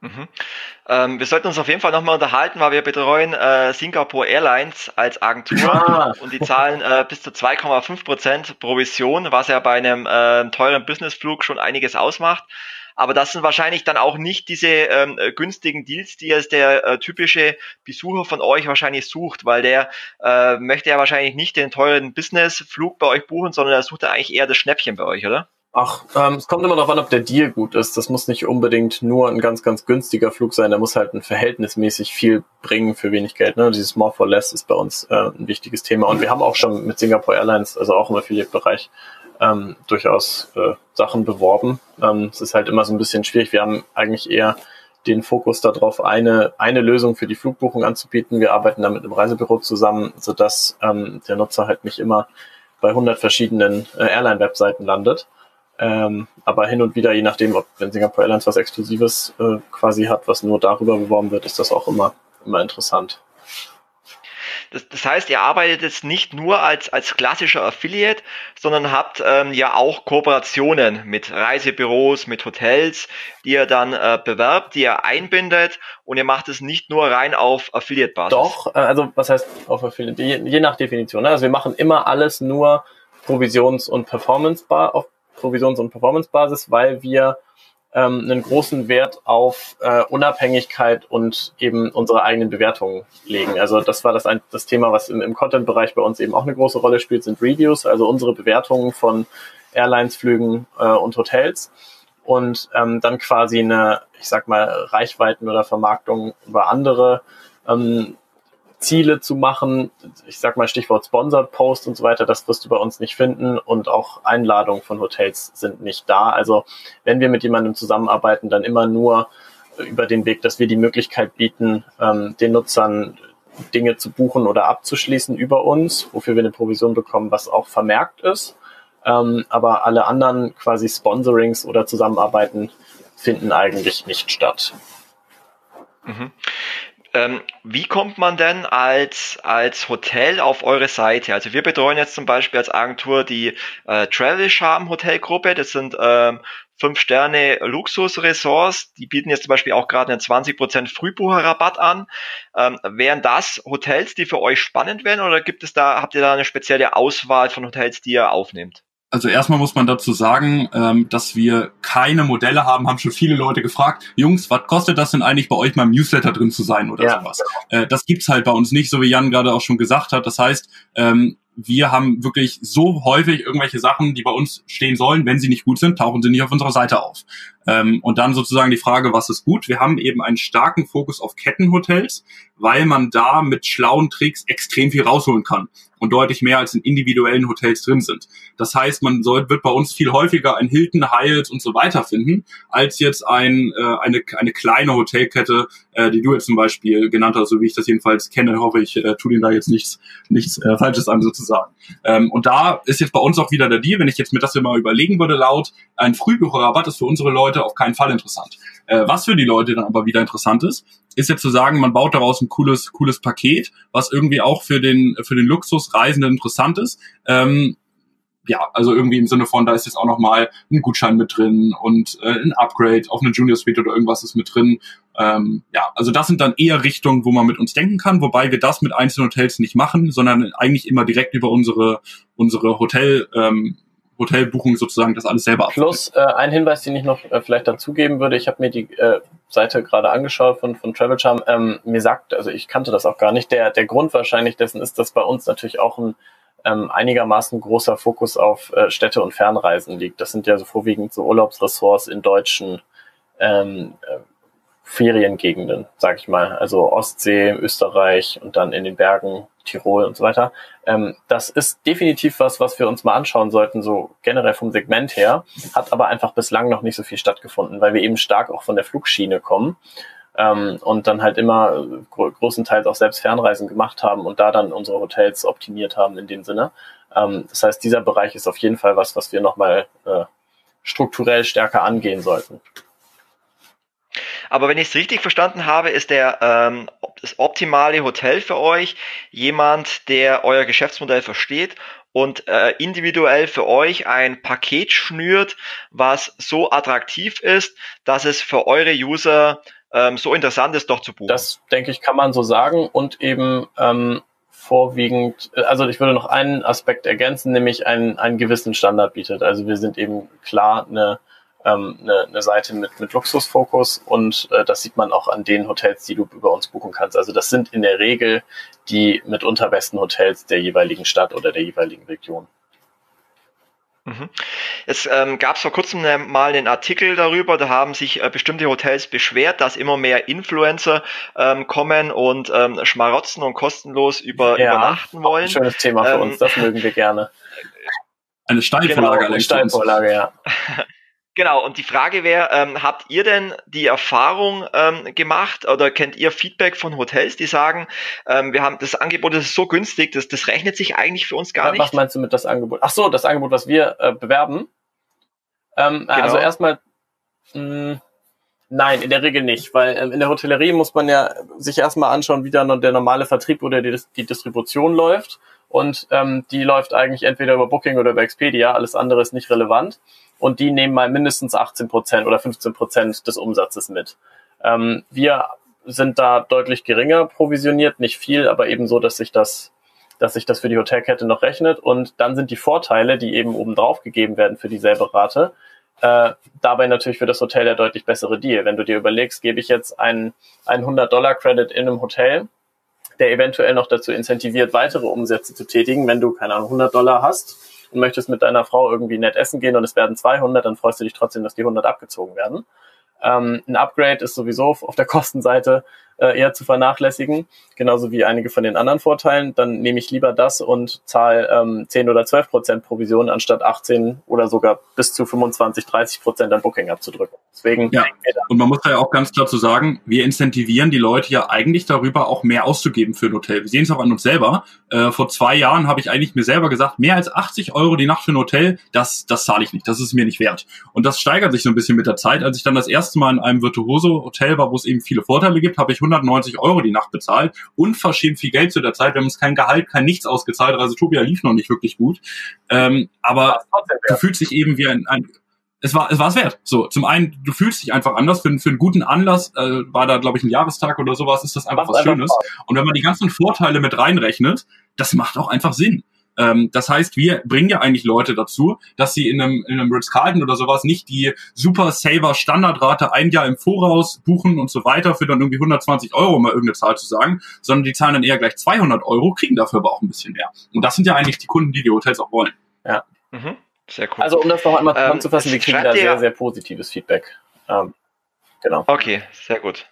Mhm. Ähm, wir sollten uns auf jeden Fall nochmal unterhalten, weil wir betreuen äh, Singapore Airlines als Agentur ja. und die zahlen äh, bis zu 2,5% Provision, was ja bei einem äh, teuren Businessflug schon einiges ausmacht. Aber das sind wahrscheinlich dann auch nicht diese ähm, äh, günstigen Deals, die jetzt der äh, typische Besucher von euch wahrscheinlich sucht, weil der äh, möchte ja wahrscheinlich nicht den teuren Businessflug bei euch buchen, sondern er sucht ja eigentlich eher das Schnäppchen bei euch, oder? Ach, ähm, es kommt immer darauf an, ob der Deal gut ist. Das muss nicht unbedingt nur ein ganz, ganz günstiger Flug sein. Der muss halt ein verhältnismäßig viel bringen für wenig Geld. Ne? Dieses More for Less ist bei uns äh, ein wichtiges Thema. Und wir haben auch schon mit Singapore Airlines, also auch im Affiliate-Bereich, ähm, durchaus äh, Sachen beworben. Ähm, es ist halt immer so ein bisschen schwierig. Wir haben eigentlich eher den Fokus darauf, eine, eine Lösung für die Flugbuchung anzubieten. Wir arbeiten da mit einem Reisebüro zusammen, sodass ähm, der Nutzer halt nicht immer bei 100 verschiedenen äh, Airline-Webseiten landet. Ähm, aber hin und wieder, je nachdem, ob wenn Singapore Airlines was Exklusives äh, quasi hat, was nur darüber beworben wird, ist das auch immer, immer interessant. Das, das heißt, ihr arbeitet jetzt nicht nur als, als klassischer Affiliate, sondern habt ähm, ja auch Kooperationen mit Reisebüros, mit Hotels, die ihr dann äh, bewerbt, die ihr einbindet und ihr macht es nicht nur rein auf Affiliate-Basis. Doch, äh, also was heißt auf Affiliate? Je, je nach Definition. Ne? Also wir machen immer alles nur Provisions- und Performance auf Provisions- und Performance-Basis, weil wir ähm, einen großen Wert auf äh, Unabhängigkeit und eben unsere eigenen Bewertungen legen. Also das war das, ein, das Thema, was im, im Content-Bereich bei uns eben auch eine große Rolle spielt, sind Reviews, also unsere Bewertungen von Airlines, Flügen äh, und Hotels. Und ähm, dann quasi eine, ich sag mal, Reichweiten oder Vermarktung über andere ähm, Ziele zu machen. Ich sag mal Stichwort Sponsored Post und so weiter, das wirst du bei uns nicht finden und auch Einladungen von Hotels sind nicht da. Also wenn wir mit jemandem zusammenarbeiten, dann immer nur über den Weg, dass wir die Möglichkeit bieten, ähm, den Nutzern Dinge zu buchen oder abzuschließen über uns, wofür wir eine Provision bekommen, was auch vermerkt ist. Ähm, aber alle anderen quasi Sponsorings oder Zusammenarbeiten finden eigentlich nicht statt. Mhm. Ähm, wie kommt man denn als, als Hotel auf eure Seite? Also wir betreuen jetzt zum Beispiel als Agentur die äh, Travel Charm Hotelgruppe. Das sind ähm, fünf Sterne Luxusresorts. Die bieten jetzt zum Beispiel auch gerade einen 20% Frühbucherrabatt an. Ähm, wären das Hotels, die für euch spannend wären oder gibt es da, habt ihr da eine spezielle Auswahl von Hotels, die ihr aufnehmt? Also erstmal muss man dazu sagen, ähm, dass wir keine Modelle haben, haben schon viele Leute gefragt, Jungs, was kostet das denn eigentlich bei euch mal im Newsletter drin zu sein oder ja. sowas? Äh, das gibt's halt bei uns nicht, so wie Jan gerade auch schon gesagt hat. Das heißt, ähm, wir haben wirklich so häufig irgendwelche Sachen, die bei uns stehen sollen. Wenn sie nicht gut sind, tauchen sie nicht auf unserer Seite auf. Ähm, und dann sozusagen die Frage, was ist gut? Wir haben eben einen starken Fokus auf Kettenhotels, weil man da mit schlauen Tricks extrem viel rausholen kann und deutlich mehr als in individuellen Hotels drin sind. Das heißt, man soll, wird bei uns viel häufiger ein Hilton, Hyatt und so weiter finden, als jetzt ein, äh, eine, eine kleine Hotelkette, äh, die du jetzt zum Beispiel genannt hast, so wie ich das jedenfalls kenne, hoffe ich, äh, tu dir da jetzt nichts, nichts äh, Falsches an sozusagen. Ähm, und da ist jetzt bei uns auch wieder der Deal, wenn ich jetzt mir das mal überlegen würde laut, ein Frühbucherrabatt ist für unsere Leute auf keinen Fall interessant. Äh, was für die Leute dann aber wieder interessant ist, ist jetzt zu sagen, man baut daraus ein cooles, cooles Paket, was irgendwie auch für den, für den Luxusreisenden interessant ist. Ähm, ja, also irgendwie im Sinne von, da ist jetzt auch nochmal ein Gutschein mit drin und äh, ein Upgrade auf eine Junior Suite oder irgendwas ist mit drin. Ähm, ja, also das sind dann eher Richtungen, wo man mit uns denken kann, wobei wir das mit einzelnen Hotels nicht machen, sondern eigentlich immer direkt über unsere unsere Hotel ähm, Hotelbuchung sozusagen das alles selber Plus äh, ein Hinweis, den ich noch äh, vielleicht dazugeben würde. Ich habe mir die äh, Seite gerade angeschaut von, von Travel Charm. Ähm, mir sagt, also ich kannte das auch gar nicht. Der, der Grund wahrscheinlich dessen ist, dass bei uns natürlich auch ein ähm, einigermaßen großer Fokus auf äh, Städte und Fernreisen liegt. Das sind ja so vorwiegend so Urlaubsressorts in deutschen ähm, äh, Feriengegenden, sag ich mal. Also Ostsee, Österreich und dann in den Bergen Tirol und so weiter. Ähm, das ist definitiv was, was wir uns mal anschauen sollten, so generell vom Segment her, hat aber einfach bislang noch nicht so viel stattgefunden, weil wir eben stark auch von der Flugschiene kommen ähm, und dann halt immer gro großenteils auch selbst Fernreisen gemacht haben und da dann unsere Hotels optimiert haben in dem Sinne. Ähm, das heißt, dieser Bereich ist auf jeden Fall was, was wir nochmal äh, strukturell stärker angehen sollten. Aber wenn ich es richtig verstanden habe, ist der ähm, das optimale Hotel für euch jemand, der euer Geschäftsmodell versteht und äh, individuell für euch ein Paket schnürt, was so attraktiv ist, dass es für eure User ähm, so interessant ist, doch zu buchen. Das denke ich, kann man so sagen und eben ähm, vorwiegend, also ich würde noch einen Aspekt ergänzen, nämlich einen, einen gewissen Standard bietet. Also wir sind eben klar eine ähm, eine, eine Seite mit, mit Luxusfokus und äh, das sieht man auch an den Hotels, die du über uns buchen kannst. Also das sind in der Regel die mitunter besten Hotels der jeweiligen Stadt oder der jeweiligen Region. Mhm. Es ähm, gab vor kurzem ne, mal einen Artikel darüber, da haben sich äh, bestimmte Hotels beschwert, dass immer mehr Influencer ähm, kommen und ähm, schmarotzen und kostenlos über, ja, übernachten wollen. Ein schönes Thema für uns, ähm, das mögen wir gerne. Eine Steilvorlage. Genau, eine Steilvorlage, ja. Genau, und die Frage wäre, ähm, habt ihr denn die Erfahrung ähm, gemacht oder kennt ihr Feedback von Hotels, die sagen, ähm, wir haben das Angebot das ist so günstig, das, das rechnet sich eigentlich für uns gar was nicht? Was meinst du mit das Angebot? Ach so, das Angebot, was wir äh, bewerben? Ähm, genau. Also erstmal, mh, nein, in der Regel nicht, weil ähm, in der Hotellerie muss man ja sich erstmal anschauen, wie dann der normale Vertrieb oder die, die Distribution läuft. Und ähm, die läuft eigentlich entweder über Booking oder über Expedia, alles andere ist nicht relevant und die nehmen mal mindestens 18 Prozent oder 15 Prozent des Umsatzes mit. Ähm, wir sind da deutlich geringer provisioniert, nicht viel, aber eben so, dass sich das, dass sich das für die Hotelkette noch rechnet. Und dann sind die Vorteile, die eben oben drauf gegeben werden für dieselbe Rate, äh, dabei natürlich für das Hotel der deutlich bessere Deal. Wenn du dir überlegst, gebe ich jetzt einen, einen 100-Dollar-Credit in einem Hotel, der eventuell noch dazu incentiviert, weitere Umsätze zu tätigen, wenn du, keine Ahnung, 100 Dollar hast und möchtest mit deiner Frau irgendwie nett essen gehen und es werden 200, dann freust du dich trotzdem, dass die 100 abgezogen werden. Ähm, ein Upgrade ist sowieso auf der Kostenseite äh, eher zu vernachlässigen, genauso wie einige von den anderen Vorteilen, dann nehme ich lieber das und zahle ähm, 10 oder 12 Prozent Provision, anstatt 18 oder sogar bis zu 25, 30 Prozent an Booking abzudrücken. Deswegen ja. Und man muss da ja auch ganz klar zu sagen, wir incentivieren die Leute ja eigentlich darüber, auch mehr auszugeben für ein Hotel. Wir sehen es auch an uns selber. Äh, vor zwei Jahren habe ich eigentlich mir selber gesagt, mehr als 80 Euro die Nacht für ein Hotel, das, das zahle ich nicht, das ist mir nicht wert. Und das steigert sich so ein bisschen mit der Zeit. Als ich dann das erste Mal in einem Virtuoso-Hotel war, wo es eben viele Vorteile gibt, habe ich 190 Euro die Nacht bezahlt. Unverschämt viel Geld zu der Zeit. Wir haben uns kein Gehalt, kein Nichts ausgezahlt. Also Tobia lief noch nicht wirklich gut. Ähm, aber du fühlst dich eben wie ein, ein es war es war es wert. So, zum einen, du fühlst dich einfach anders. Für, für einen guten Anlass äh, war da, glaube ich, ein Jahrestag oder sowas, ist das einfach Macht was einfach Schönes. Spaß. Und wenn man die ganzen Vorteile mit reinrechnet, das macht auch einfach Sinn. Ähm, das heißt, wir bringen ja eigentlich Leute dazu, dass sie in einem, in einem Ritz-Carlton oder sowas nicht die super Saver Standardrate ein Jahr im Voraus buchen und so weiter für dann irgendwie 120 Euro, um mal irgendeine Zahl zu sagen, sondern die zahlen dann eher gleich 200 Euro, kriegen dafür aber auch ein bisschen mehr. Und das sind ja eigentlich die Kunden, die die Hotels auch wollen. Ja. Mhm. Sehr cool. Also um das noch einmal ähm, zusammenzufassen, ähm, wir kriegen da sehr, sehr positives Feedback. Ähm, genau. Okay, sehr gut.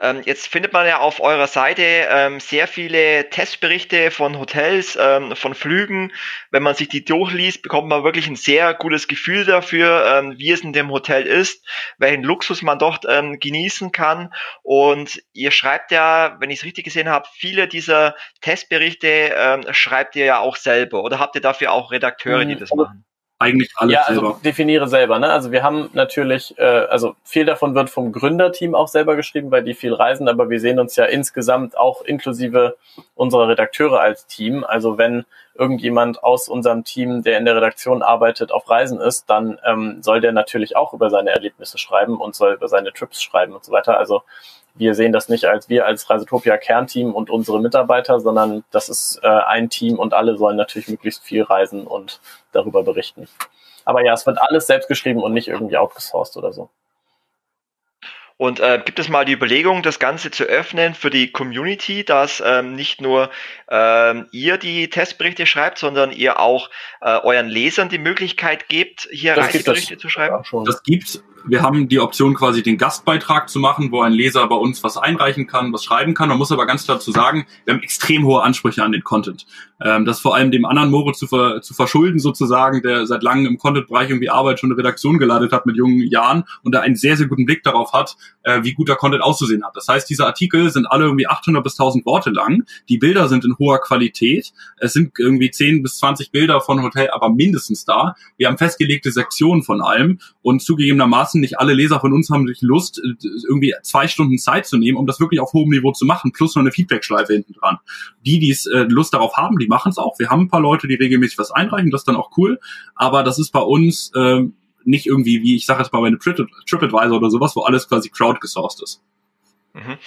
Ähm, jetzt findet man ja auf eurer Seite ähm, sehr viele Testberichte von Hotels, ähm, von Flügen. Wenn man sich die durchliest, bekommt man wirklich ein sehr gutes Gefühl dafür, ähm, wie es in dem Hotel ist, welchen Luxus man dort ähm, genießen kann. Und ihr schreibt ja, wenn ich es richtig gesehen habe, viele dieser Testberichte ähm, schreibt ihr ja auch selber. Oder habt ihr dafür auch Redakteure, die mhm. das machen? Eigentlich alles ja, also selber. definiere selber. Ne? Also wir haben natürlich, äh, also viel davon wird vom Gründerteam auch selber geschrieben, weil die viel reisen, aber wir sehen uns ja insgesamt auch inklusive unserer Redakteure als Team. Also wenn irgendjemand aus unserem Team, der in der Redaktion arbeitet, auf Reisen ist, dann ähm, soll der natürlich auch über seine Erlebnisse schreiben und soll über seine Trips schreiben und so weiter. Also wir sehen das nicht als wir als Reisetopia Kernteam und unsere Mitarbeiter, sondern das ist äh, ein Team und alle sollen natürlich möglichst viel reisen und darüber berichten. Aber ja, es wird alles selbst geschrieben und nicht irgendwie outgesourced oder so. Und äh, gibt es mal die Überlegung, das Ganze zu öffnen für die Community, dass ähm, nicht nur ähm, ihr die Testberichte schreibt, sondern ihr auch äh, euren Lesern die Möglichkeit gebt, hier Reiseberichte zu schreiben? Ja, das gibt's wir haben die Option quasi den Gastbeitrag zu machen, wo ein Leser bei uns was einreichen kann, was schreiben kann. Man muss aber ganz klar zu sagen, wir haben extrem hohe Ansprüche an den Content. Ähm, das vor allem dem anderen Moritz zu, ver zu verschulden sozusagen, der seit langem im Content-Bereich irgendwie Arbeit schon eine Redaktion geleitet hat mit jungen Jahren und da einen sehr, sehr guten Blick darauf hat, äh, wie guter Content auszusehen hat. Das heißt, diese Artikel sind alle irgendwie 800 bis 1000 Worte lang. Die Bilder sind in hoher Qualität. Es sind irgendwie 10 bis 20 Bilder von Hotel, aber mindestens da. Wir haben festgelegte Sektionen von allem und zugegebenermaßen wissen, nicht alle Leser von uns haben sich Lust, äh, irgendwie zwei Stunden Zeit zu nehmen, um das wirklich auf hohem Niveau zu machen, plus noch eine Feedback-Schleife hinten dran. Die, die es äh, Lust darauf haben, die machen es auch. Wir haben ein paar Leute, die regelmäßig was einreichen, das ist dann auch cool. Aber das ist bei uns äh, nicht irgendwie, wie ich sage jetzt mal bei einem TripAdvisor oder sowas, wo alles quasi crowdgesourced ist. Mhm.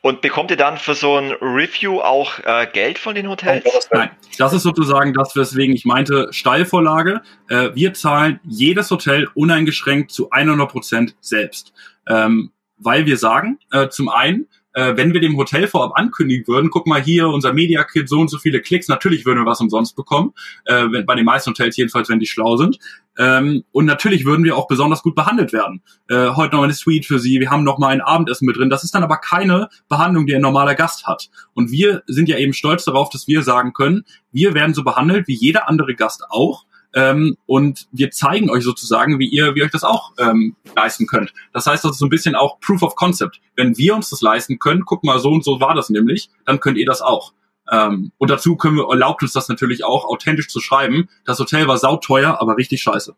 Und bekommt ihr dann für so ein Review auch äh, Geld von den Hotels? Nein, das ist sozusagen das, weswegen ich meinte, Steilvorlage. Äh, wir zahlen jedes Hotel uneingeschränkt zu 100 Prozent selbst. Ähm, weil wir sagen, äh, zum einen, äh, wenn wir dem Hotel vorab ankündigen würden, guck mal hier, unser Media Kit, so und so viele Klicks, natürlich würden wir was umsonst bekommen, äh, wenn, bei den meisten Hotels jedenfalls, wenn die schlau sind. Ähm, und natürlich würden wir auch besonders gut behandelt werden. Äh, heute noch eine Suite für Sie, wir haben noch mal ein Abendessen mit drin. Das ist dann aber keine Behandlung, die ein normaler Gast hat. Und wir sind ja eben stolz darauf, dass wir sagen können, wir werden so behandelt wie jeder andere Gast auch ähm, und wir zeigen euch sozusagen, wie ihr, wie euch das auch ähm, leisten könnt. Das heißt, das ist so ein bisschen auch Proof of Concept. Wenn wir uns das leisten können, guck mal, so und so war das nämlich, dann könnt ihr das auch. Ähm, und dazu können wir, erlaubt uns das natürlich auch, authentisch zu schreiben. Das Hotel war sauteuer, aber richtig scheiße.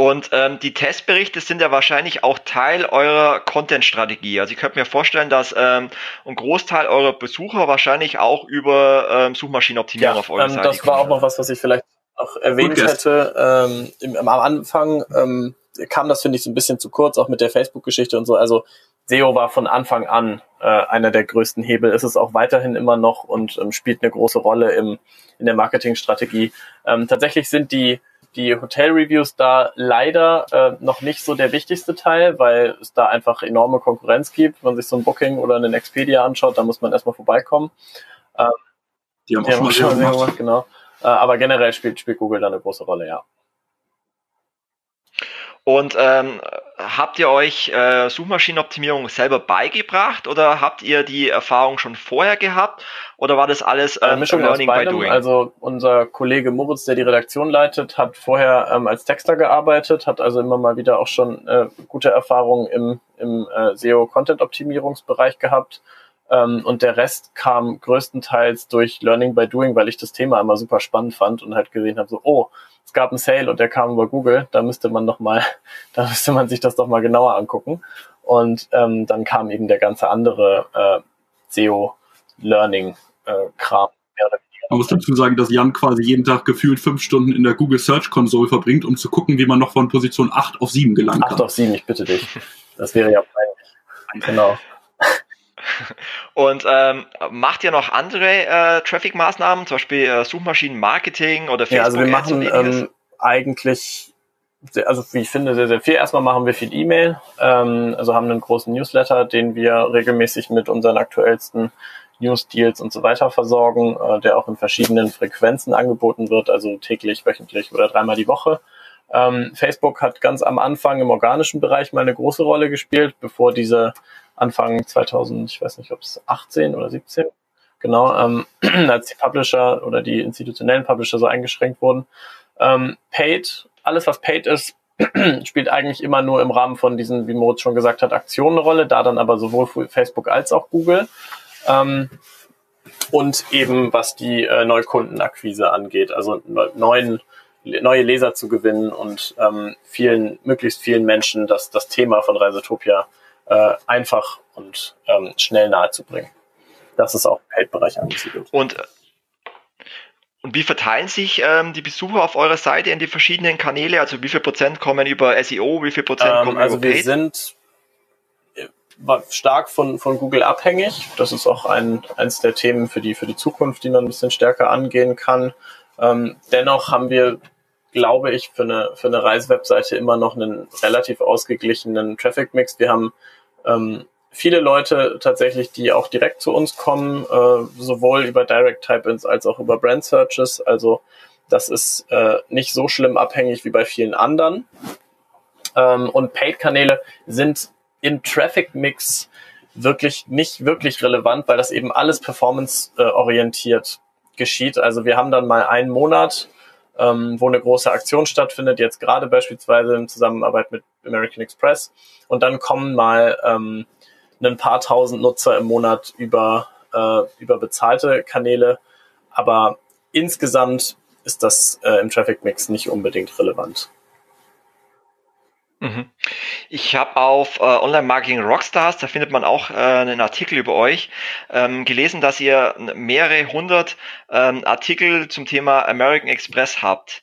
Und ähm, die Testberichte sind ja wahrscheinlich auch Teil eurer Content-Strategie. Also ich könnte mir vorstellen, dass ähm, ein Großteil eurer Besucher wahrscheinlich auch über ähm, Suchmaschinenoptimierung ja, auf eurer ähm, Seite Das war auch noch was, was ich vielleicht auch erwähnt Gut, hätte. Ähm, im, am Anfang ähm, kam das, finde ich, so ein bisschen zu kurz, auch mit der Facebook-Geschichte und so. Also SEO war von Anfang an äh, einer der größten Hebel, ist es auch weiterhin immer noch und ähm, spielt eine große Rolle im, in der Marketingstrategie. Ähm, tatsächlich sind die die Hotel-Reviews da leider äh, noch nicht so der wichtigste Teil, weil es da einfach enorme Konkurrenz gibt. Wenn man sich so ein Booking oder einen Expedia anschaut, da muss man erstmal vorbeikommen. Ähm, die haben die auch haben schon mal schon gemacht. gemacht, genau. Äh, aber generell spielt, spielt Google da eine große Rolle, ja. Und ähm, habt ihr euch äh, Suchmaschinenoptimierung selber beigebracht oder habt ihr die Erfahrung schon vorher gehabt oder war das alles Äh, ähm, Mischung Learning by. Doing? Also unser Kollege Moritz, der die Redaktion leitet, hat vorher ähm, als Texter gearbeitet, hat also immer mal wieder auch schon äh, gute Erfahrungen im, im äh, SEO-Content-Optimierungsbereich gehabt. Ähm, und der Rest kam größtenteils durch Learning by Doing, weil ich das Thema immer super spannend fand und halt gesehen habe, so, oh, es gab einen Sale und der kam über Google, da müsste man noch mal, da müsste man sich das doch mal genauer angucken. Und ähm, dann kam eben der ganze andere äh, SEO-Learning äh. Man muss dazu sagen, dass Jan quasi jeden Tag gefühlt fünf Stunden in der Google Search Console verbringt, um zu gucken, wie man noch von Position 8 auf 7 gelangen Acht kann. auf sieben, ich bitte dich. Das wäre ja peinlich. Genau. Und ähm, macht ihr noch andere äh, Traffic-Maßnahmen, zum Beispiel äh, Suchmaschinenmarketing oder Facebook? Ja, also wir machen ähm, eigentlich, sehr, also wie ich finde, sehr, sehr viel. Erstmal machen wir viel E-Mail, ähm, also haben einen großen Newsletter, den wir regelmäßig mit unseren aktuellsten News-Deals und so weiter versorgen, äh, der auch in verschiedenen Frequenzen angeboten wird, also täglich, wöchentlich oder dreimal die Woche. Ähm, Facebook hat ganz am Anfang im organischen Bereich mal eine große Rolle gespielt, bevor diese Anfang 2000, ich weiß nicht, ob es 18 oder 17, genau, ähm, als die Publisher oder die institutionellen Publisher so eingeschränkt wurden. Ähm, Paid, alles was Paid ist, spielt eigentlich immer nur im Rahmen von diesen, wie Moritz schon gesagt hat, Aktionen eine Rolle, da dann aber sowohl Facebook als auch Google. Ähm, und eben was die äh, Neukundenakquise angeht, also ne- neuen, neue Leser zu gewinnen und ähm, vielen, möglichst vielen Menschen das, das Thema von Reisetopia äh, einfach und ähm, schnell nahezubringen. Das ist auch im Paid-Bereich angesiedelt. Und, äh, und wie verteilen sich ähm, die Besucher auf eurer Seite in die verschiedenen Kanäle? Also wie viel Prozent kommen über SEO, wie viel Prozent Ähm, kommen also über wir Paid? sind äh, stark von, von Google abhängig. Das ist auch ein, eins der Themen für die, für die Zukunft, die man ein bisschen stärker angehen kann. Ähm, dennoch haben wir, glaube ich, für eine, für eine Reisewebseite immer noch einen relativ ausgeglichenen Traffic-Mix. Wir haben ähm, viele Leute tatsächlich, die auch direkt zu uns kommen, äh, sowohl über Direct Type-Ins als auch über Brand Searches. Also das ist äh, nicht so schlimm abhängig wie bei vielen anderen. Ähm, und Paid-Kanäle sind im Traffic-Mix wirklich nicht wirklich relevant, weil das eben alles performance-orientiert geschieht. Also wir haben dann mal einen Monat, ähm, wo eine große Aktion stattfindet, jetzt gerade beispielsweise in Zusammenarbeit mit American Express. Und dann kommen mal ähm, ein paar tausend Nutzer im Monat über, äh, über bezahlte Kanäle. Aber insgesamt ist das äh, im Traffic-Mix nicht unbedingt relevant. Mhm. Ich habe auf äh, Online Marketing Rockstars, da findet man auch äh, einen Artikel über euch, ähm, gelesen, dass ihr mehrere hundert ähm, Artikel zum Thema American Express habt.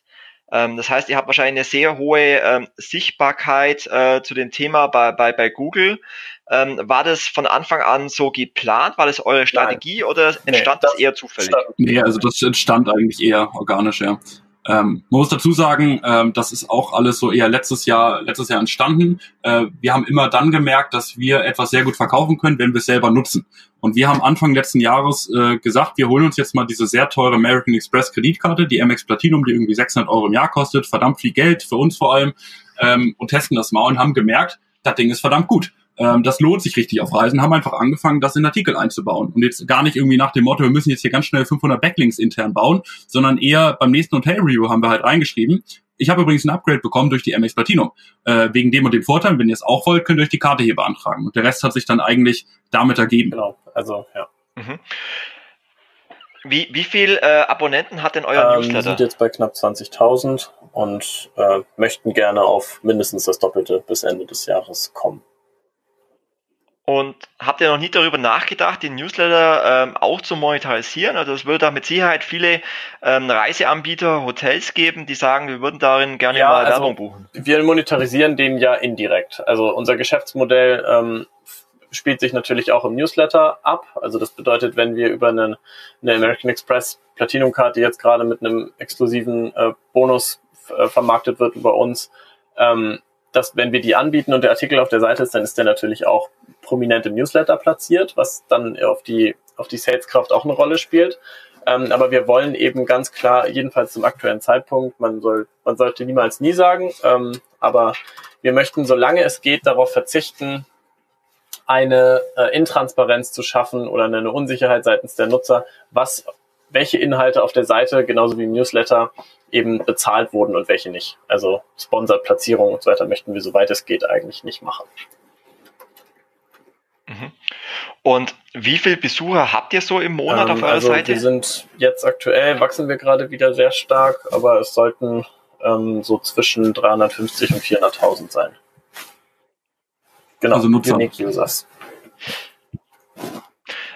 Ähm, das heißt, ihr habt wahrscheinlich eine sehr hohe ähm, Sichtbarkeit äh, zu dem Thema bei, bei, bei Google. Ähm, war das von Anfang an so geplant? War das eure Strategie oder entstand das das eher zufällig? Nee, also das entstand eigentlich eher organisch, ja. Ähm, man muss dazu sagen, ähm, das ist auch alles so eher letztes Jahr, letztes Jahr entstanden. Äh, wir haben immer dann gemerkt, dass wir etwas sehr gut verkaufen können, wenn wir es selber nutzen. Und wir haben Anfang letzten Jahres äh, gesagt, wir holen uns jetzt mal diese sehr teure American Express Kreditkarte, die MX Platinum, die irgendwie 600 Euro im Jahr kostet, verdammt viel Geld, für uns vor allem, ähm, und testen das mal und haben gemerkt, das Ding ist verdammt gut. Ähm, das lohnt sich richtig auf Reisen, haben einfach angefangen, das in Artikel einzubauen. Und jetzt gar nicht irgendwie nach dem Motto, wir müssen jetzt hier ganz schnell 500 Backlinks intern bauen, sondern eher beim nächsten Hotel-Review haben wir halt reingeschrieben, ich habe übrigens ein Upgrade bekommen durch die MX Platinum. Äh, wegen dem und dem Vorteil, wenn ihr es auch wollt, könnt ihr euch die Karte hier beantragen. Und der Rest hat sich dann eigentlich damit ergeben. Genau, also ja. Mhm. Wie, wie viel äh, Abonnenten hat denn euer Ähm, Newsletter? sind jetzt bei knapp 20.000 und äh, möchten gerne auf mindestens das Doppelte bis Ende des Jahres kommen. Und habt ihr noch nie darüber nachgedacht, den Newsletter ähm, auch zu monetarisieren? Also es würde da mit Sicherheit viele ähm, Reiseanbieter, Hotels geben, die sagen, wir würden darin gerne Ja, mal also- Werbung buchen. Wir monetarisieren den ja indirekt. Also unser Geschäftsmodell ähm, spielt sich natürlich auch im Newsletter ab. Also das bedeutet, wenn wir über einen, eine American Express Platinum-Karte jetzt gerade mit einem exklusiven äh, Bonus äh, vermarktet wird über uns, ähm, dass wenn wir die anbieten und der Artikel auf der Seite ist, dann ist der natürlich auch prominent im Newsletter platziert, was dann auf die, auf die Saleskraft auch eine Rolle spielt. Ähm, aber wir wollen eben ganz klar, jedenfalls zum aktuellen Zeitpunkt, man soll, man sollte niemals nie sagen, ähm, aber wir möchten, solange es geht, darauf verzichten, eine äh, Intransparenz zu schaffen oder eine Unsicherheit seitens der Nutzer, was, welche Inhalte auf der Seite, genauso wie im Newsletter, eben bezahlt wurden und welche nicht. Also Sponsored Platzierung und so weiter möchten wir, soweit es geht, eigentlich nicht machen. Und wie viel Besucher habt ihr so im Monat auf Ähm, eurer also Seite? wir sind jetzt aktuell, wachsen wir gerade wieder sehr stark, aber es sollten ähm, so zwischen 350 und 400.000 sein. Genau, Also Nutzer. Unique Users.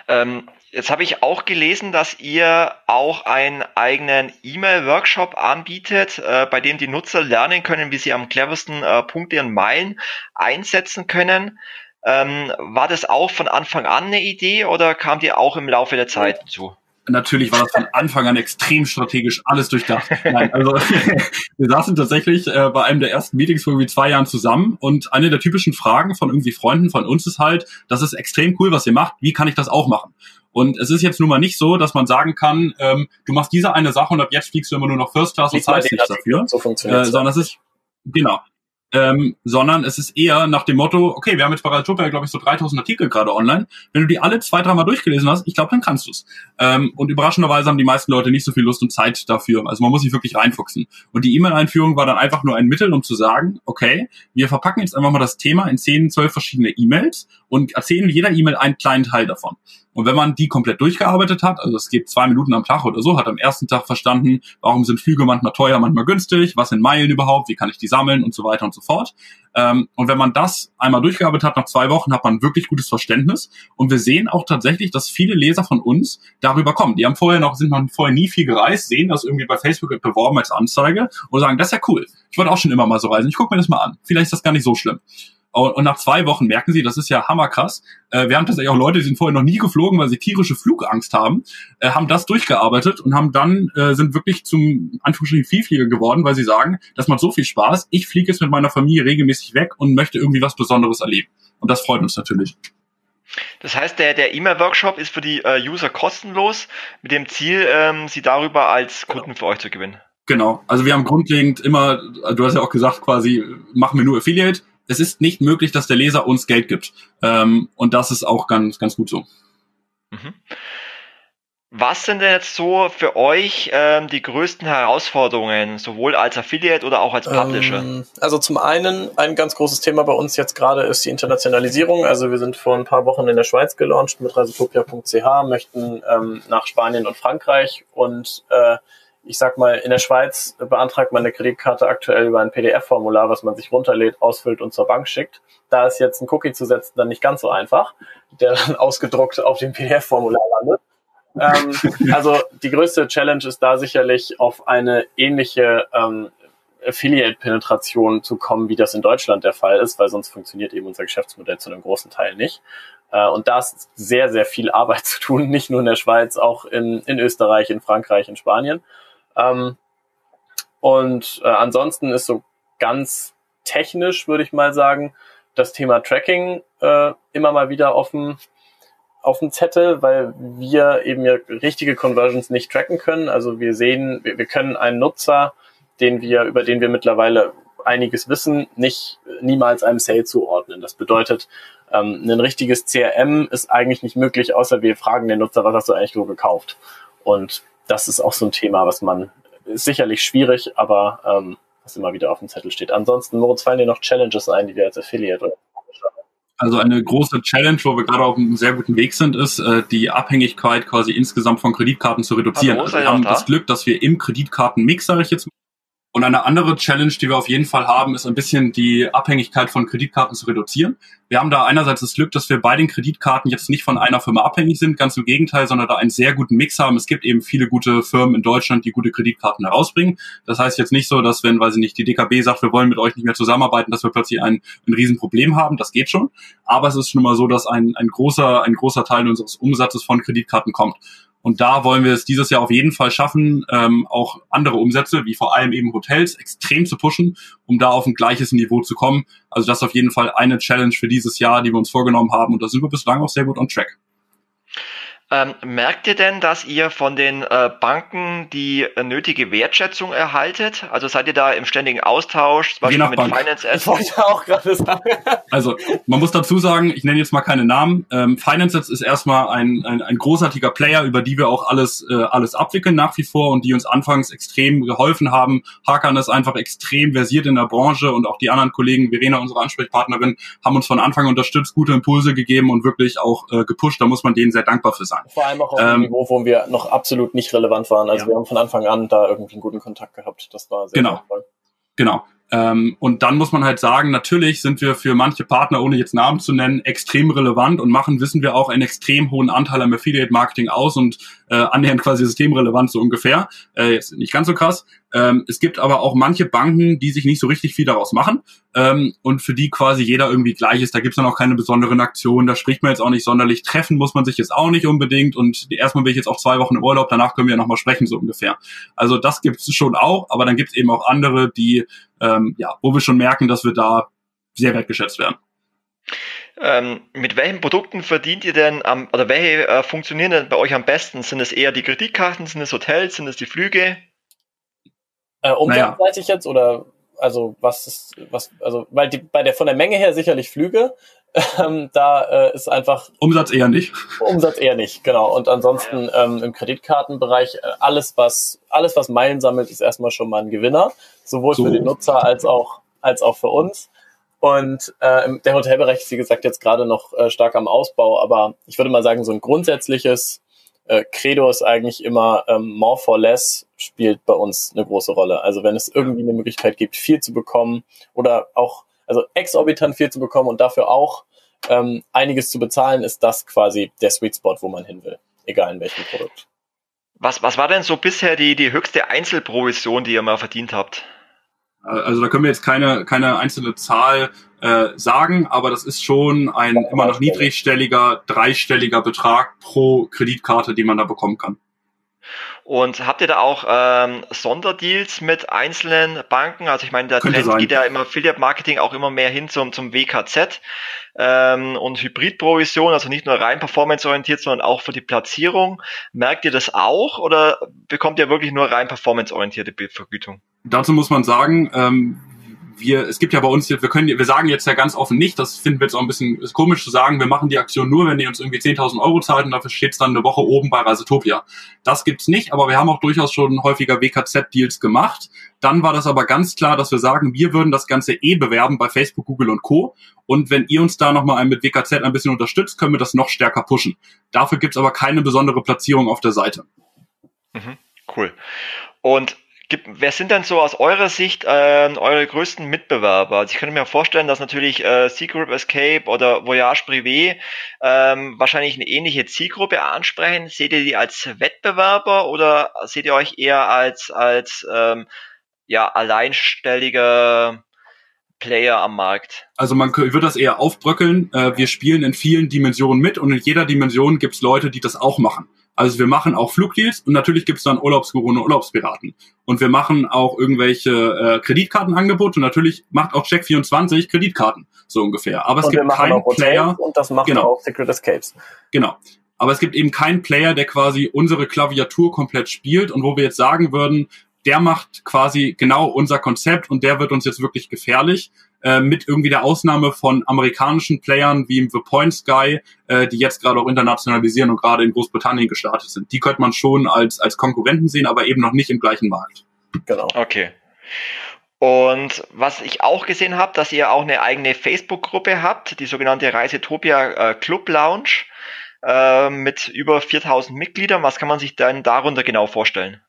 Ähm, jetzt habe ich auch gelesen, dass ihr auch einen eigenen E-Mail-Workshop anbietet, äh, bei dem die Nutzer lernen können, wie sie am cleversten äh, Punkte und Meilen einsetzen können. Ähm, war das auch von Anfang an eine Idee oder kam die auch im Laufe der Zeit zu? Natürlich war das von Anfang an extrem strategisch alles durchdacht. Nein, also wir saßen tatsächlich äh, bei einem der ersten Meetings vor irgendwie zwei Jahren zusammen und eine der typischen Fragen von irgendwie Freunden von uns ist halt, das ist extrem cool, was ihr macht, wie kann ich das auch machen? Und es ist jetzt nun mal nicht so, dass man sagen kann, ähm, du machst diese eine Sache und ab jetzt fliegst du immer nur noch First Class und zahlst nichts dafür. So funktioniert Äh, sondern es ist, genau. Ähm, sondern es ist eher nach dem Motto, okay, wir haben jetzt bei Radiotopia, glaube ich, so 3000 Artikel gerade online. Wenn du die alle zwei, dreimal durchgelesen hast, ich glaube, dann kannst du's. Ähm, und überraschenderweise haben die meisten Leute nicht so viel Lust und Zeit dafür. Also man muss sich wirklich reinfuchsen. Und die E-Mail-Einführung war dann einfach nur ein Mittel, um zu sagen, okay, wir verpacken jetzt einfach mal das Thema in 10, 12 verschiedene E-Mails und erzählen jeder E-Mail einen kleinen Teil davon. Und wenn man die komplett durchgearbeitet hat, also es geht zwei Minuten am Tag oder so, hat am ersten Tag verstanden, warum sind Flüge manchmal teuer, manchmal günstig, was sind Meilen überhaupt, wie kann ich die sammeln und so weiter und so fort. Ähm, und wenn man das einmal durchgearbeitet hat, nach zwei Wochen, hat man wirklich gutes Verständnis. Und wir sehen auch tatsächlich, dass viele Leser von uns darüber kommen. Die haben vorher noch, sind noch vorher nie viel gereist, sehen das irgendwie bei Facebook beworben als Anzeige und sagen, das ist ja cool. Ich wollte auch schon immer mal so reisen. Ich gucke mir das mal an. Vielleicht ist das gar nicht so schlimm. Und nach zwei Wochen merken sie, das ist ja hammerkrass. Äh, wir haben tatsächlich auch Leute, die sind vorher noch nie geflogen, weil sie tierische Flugangst haben, äh, haben das durchgearbeitet und haben dann äh, sind wirklich zum Anführungsstrichen Vielflieger geworden, weil sie sagen, das macht so viel Spaß. Ich fliege jetzt mit meiner Familie regelmäßig weg und möchte irgendwie was Besonderes erleben. Und das freut uns natürlich. Das heißt, der, der E-Mail-Workshop ist für die äh, User kostenlos, mit dem Ziel, ähm, sie darüber als Kunden für euch zu gewinnen. Genau. Also wir haben grundlegend immer, du hast ja auch gesagt, quasi machen wir nur Affiliate. Es ist nicht möglich, dass der Leser uns Geld gibt. Ähm, und das ist auch ganz, ganz gut so. Mhm. Was sind denn jetzt so für euch ähm, die größten Herausforderungen, sowohl als Affiliate oder auch als Publisher? Ähm, also zum einen, ein ganz großes Thema bei uns jetzt gerade ist die Internationalisierung. Also wir sind vor ein paar Wochen in der Schweiz gelauncht mit reisetopia.ch, möchten ähm, nach Spanien und Frankreich und äh, ich sag mal, in der Schweiz beantragt man eine Kreditkarte aktuell über ein PDF-Formular, was man sich runterlädt, ausfüllt und zur Bank schickt. Da ist jetzt ein Cookie zu setzen dann nicht ganz so einfach, der dann ausgedruckt auf dem PDF-Formular landet. ähm, also die größte Challenge ist da sicherlich auf eine ähnliche ähm, Affiliate-Penetration zu kommen, wie das in Deutschland der Fall ist, weil sonst funktioniert eben unser Geschäftsmodell zu einem großen Teil nicht. Äh, und da ist sehr, sehr viel Arbeit zu tun, nicht nur in der Schweiz, auch in, in Österreich, in Frankreich, in Spanien. Ähm, und äh, ansonsten ist so ganz technisch, würde ich mal sagen, das Thema Tracking äh, immer mal wieder offen auf dem Zettel, weil wir eben ja richtige Conversions nicht tracken können. Also wir sehen, wir, wir können einen Nutzer, den wir, über den wir mittlerweile einiges wissen, nicht niemals einem Sale zuordnen. Das bedeutet, Ähm, ein richtiges CRM ist eigentlich nicht möglich, außer wir fragen den Nutzer, was hast du eigentlich so gekauft? Und das ist auch so ein Thema, was man ist sicherlich schwierig, aber ähm, was immer wieder auf dem Zettel steht. Ansonsten, Moritz, fallen dir noch Challenges ein, die wir als Affiliate oder also eine große Challenge, wo wir gerade auf einem sehr guten Weg sind, ist, äh, die Abhängigkeit quasi insgesamt von Kreditkarten zu reduzieren. Hallo, also wir haben da? das Glück, dass wir im Kreditkartenmix, sage ich jetzt mal, und eine andere Challenge, die wir auf jeden Fall haben, ist ein bisschen die Abhängigkeit von Kreditkarten zu reduzieren. Wir haben da einerseits das Glück, dass wir bei den Kreditkarten jetzt nicht von einer Firma abhängig sind, ganz im Gegenteil, sondern da einen sehr guten Mix haben. Es gibt eben viele gute Firmen in Deutschland, die gute Kreditkarten herausbringen. Das heißt jetzt nicht so, dass wenn, weiß ich nicht, die DKB sagt, wir wollen mit euch nicht mehr zusammenarbeiten, dass wir plötzlich ein, ein Riesenproblem haben. Das geht schon. Aber es ist schon mal so, dass ein, ein großer, ein großer Teil unseres Umsatzes von Kreditkarten kommt. Und da wollen wir es dieses Jahr auf jeden Fall schaffen, ähm, auch andere Umsätze, wie vor allem eben Hotels, extrem zu pushen, um da auf ein gleiches Niveau zu kommen. Also das ist auf jeden Fall eine Challenge für dieses Jahr, die wir uns vorgenommen haben. Und da sind wir bislang auch sehr gut on track. Ähm, merkt ihr denn, dass ihr von den äh, Banken die äh, nötige Wertschätzung erhaltet? Also seid ihr da im ständigen Austausch, zum Beispiel mit Bank. Finance Ich Assets? wollte auch gerade sagen. Also man muss dazu sagen, ich nenne jetzt mal keine Namen. Ähm, Financets ist erstmal ein, ein, ein großartiger Player, über die wir auch alles, äh, alles abwickeln nach wie vor und die uns anfangs extrem geholfen haben. Hakan ist einfach extrem versiert in der Branche und auch die anderen Kollegen, Verena, unsere Ansprechpartnerin, haben uns von Anfang unterstützt, gute Impulse gegeben und wirklich auch äh, gepusht. Da muss man denen sehr dankbar für sein. Vor allem auch auf einem Ähm, Niveau, wo wir noch absolut nicht relevant waren. Also Ja. wir haben von Anfang an da irgendwie einen guten Kontakt gehabt. Das war sehr Genau. Genau. Ähm, und dann muss man halt sagen, natürlich sind wir für manche Partner, ohne jetzt Namen zu nennen, extrem relevant und machen, wissen wir auch, einen extrem hohen Anteil am Affiliate-Marketing aus und äh, annähernd quasi systemrelevant so ungefähr. Äh, jetzt nicht ganz so krass. Ähm, es gibt aber auch manche Banken, die sich nicht so richtig viel daraus machen ähm, und für die quasi jeder irgendwie gleich ist. Da gibt's dann auch keine besonderen Aktionen, da spricht man jetzt auch nicht sonderlich. Treffen muss man sich jetzt auch nicht unbedingt und erstmal bin ich jetzt auch zwei Wochen im Urlaub, danach können wir ja nochmal sprechen, so ungefähr. Also das gibt's schon auch, aber dann gibt's eben auch andere, die ähm, ja, wo wir schon merken, dass wir da sehr wertgeschätzt werden. Ähm, mit welchen Produkten verdient ihr denn am, oder welche äh, funktionieren denn bei euch am besten? Sind es eher die Kreditkarten, sind es Hotels, sind es die Flüge? Äh, umsatzseitig jetzt oder also was ist was also weil die bei der von der Menge her sicherlich Flüge. Ähm, da äh, ist einfach Umsatz eher nicht. Umsatz eher nicht genau. Und ansonsten ähm, im Kreditkartenbereich äh, alles was alles was Meilen sammelt ist erstmal schon mal ein Gewinner. Sowohl So. für den Nutzer als auch als auch für uns. Und äh, der Hotelbereich ist wie gesagt jetzt gerade noch äh, stark am Ausbau. Aber ich würde mal sagen so ein grundsätzliches äh, Credo ist eigentlich immer ähm, more for less spielt bei uns eine große Rolle. Also wenn es irgendwie eine Möglichkeit gibt, viel zu bekommen oder auch also exorbitant viel zu bekommen und dafür auch ähm, einiges zu bezahlen, ist das quasi der Sweet Spot, wo man hin will, egal in welchem Produkt. Was, was war denn so bisher die, die höchste Einzelprovision, die ihr mal verdient habt? Äh, Also da können wir jetzt keine, keine einzelne Zahl äh, sagen, aber das ist schon ein immer noch niedrigstelliger, dreistelliger Betrag pro Kreditkarte, die man da bekommen kann. Und habt ihr da auch ähm, Sonderdeals mit einzelnen Banken? Also ich meine, der Könnte Trend sein. geht ja im Affiliate-Marketing auch immer mehr hin zum, zum WKZ ähm, und Hybridprovision, also nicht nur rein performanceorientiert, sondern auch für die Platzierung. Merkt ihr das auch oder bekommt ihr wirklich nur rein performanceorientierte Vergütung? Dazu muss man sagen, ähm, wir, es gibt ja bei uns, wir können, wir sagen jetzt ja ganz offen nicht, das finden wir jetzt auch ein bisschen komisch zu sagen, wir machen die Aktion nur, wenn ihr uns irgendwie 10.000 Euro zahlt und dafür steht es dann eine Woche oben bei Reisetopia. Das gibt's nicht, aber wir haben auch durchaus schon häufiger WKZ-Deals gemacht. Dann war das aber ganz klar, dass wir sagen, wir würden das Ganze eh bewerben bei Facebook, Google und Co. Und wenn ihr uns da nochmal mit WKZ ein bisschen unterstützt, können wir das noch stärker pushen. Dafür gibt's aber keine besondere Platzierung auf der Seite. Mhm, cool. Und gibt, wer sind denn so aus eurer Sicht äh, eure größten Mitbewerber? Also ich könnte mir vorstellen, dass natürlich äh, Secret Escape oder Voyage Privé ähm, wahrscheinlich eine ähnliche Zielgruppe ansprechen. Seht ihr die als Wettbewerber oder seht ihr euch eher als als ähm, ja alleinstelliger Player am Markt? Also man wird das eher aufbröckeln. Äh, wir spielen in vielen Dimensionen mit und in jeder Dimension gibt's Leute, die das auch machen. Also wir machen auch Flugdeals und natürlich gibt's dann Urlaubsguru und Urlaubspiraten. Und wir machen auch irgendwelche äh, Kreditkartenangebote und natürlich macht auch Check24 Kreditkarten, so ungefähr. Aber es und gibt keinen Player, und das machen Genau. auch Secret Escapes. Genau. Aber es gibt eben keinen Player, der quasi unsere Klaviatur komplett spielt und wo wir jetzt sagen würden, der macht quasi genau unser Konzept und der wird uns jetzt wirklich gefährlich. Äh, mit irgendwie der Ausnahme von amerikanischen Playern wie im The Point Sky, äh, die jetzt gerade auch internationalisieren und gerade in Großbritannien gestartet sind. Die könnte man schon als, als Konkurrenten sehen, aber eben noch nicht im gleichen Markt. Genau. Okay. Und was ich auch gesehen habe, dass ihr auch eine eigene Facebook-Gruppe habt, die sogenannte Reisetopia äh, Club Lounge äh, mit über 4000 Mitgliedern. Was kann man sich denn darunter genau vorstellen?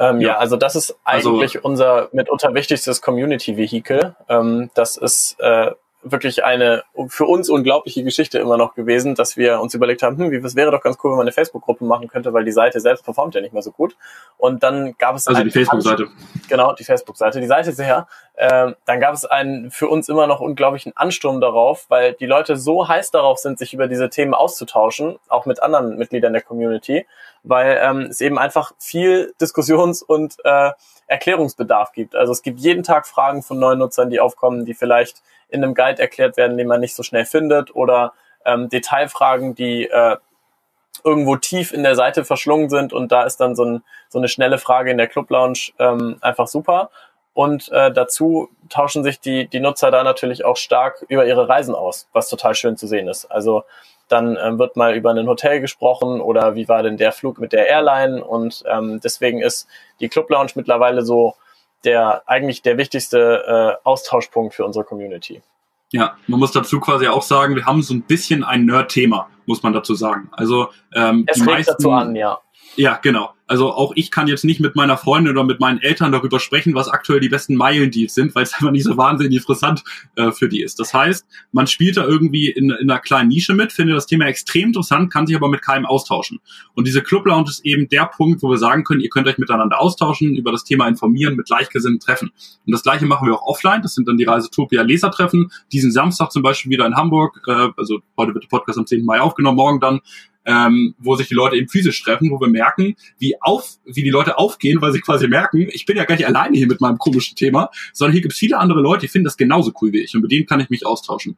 Ähm, ja. ja. also das ist also eigentlich also, unser mitunter wichtigstes Community-Vehikel. Ähm, das ist äh, wirklich eine für uns unglaubliche Geschichte immer noch gewesen, dass wir uns überlegt haben, hm, wie es wäre doch ganz cool, wenn man eine Facebook-Gruppe machen könnte, weil die Seite selbst performt ja nicht mehr so gut. Und dann gab es also die Facebook-Seite. Genau, die Facebook-Seite. Die Seite ist her. Äh, dann gab es einen für uns immer noch unglaublichen Ansturm darauf, weil die Leute so heiß darauf sind, sich über diese Themen auszutauschen, auch mit anderen Mitgliedern der Community, weil ähm, es eben einfach viel Diskussions- und äh, Erklärungsbedarf gibt. Also es gibt jeden Tag Fragen von neuen Nutzern, die aufkommen, die vielleicht in einem Guide erklärt werden, den man nicht so schnell findet oder ähm, Detailfragen, die äh, irgendwo tief in der Seite verschlungen sind und da ist dann so, ein, so eine schnelle Frage in der Club Lounge ähm, einfach super. Und äh, dazu tauschen sich die, die Nutzer da natürlich auch stark über ihre Reisen aus, was total schön zu sehen ist. Also dann ähm, wird mal über ein Hotel gesprochen oder wie war denn der Flug mit der Airline und ähm, deswegen ist die Club Lounge mittlerweile so der eigentlich der wichtigste äh, Austauschpunkt für unsere Community. Ja, man muss dazu quasi auch sagen, wir haben so ein bisschen ein Nerd-Thema, muss man dazu sagen. Also ähm, es die meisten, dazu an, ja. Ja, genau. Also auch ich kann jetzt nicht mit meiner Freundin oder mit meinen Eltern darüber sprechen, was aktuell die besten Meilendeals sind, weil es einfach nicht so wahnsinnig interessant äh, für die ist. Das heißt, man spielt da irgendwie in, in einer kleinen Nische mit, findet das Thema extrem interessant, kann sich aber mit keinem austauschen. Und diese Club Lounge ist eben der Punkt, wo wir sagen können, ihr könnt euch miteinander austauschen, über das Thema informieren, mit Gleichgesinnten treffen. Und das gleiche machen wir auch offline. Das sind dann die Reisetopia Lesertreffen. Diesen Samstag zum Beispiel wieder in Hamburg. Äh, also heute wird der Podcast am 10. Mai aufgenommen, morgen dann ähm, wo sich die Leute eben physisch treffen, wo wir merken, wie auf, wie die Leute aufgehen, weil sie quasi merken, ich bin ja gar nicht alleine hier mit meinem komischen Thema, sondern hier gibt es viele andere Leute, die finden das genauso cool wie ich und mit denen kann ich mich austauschen.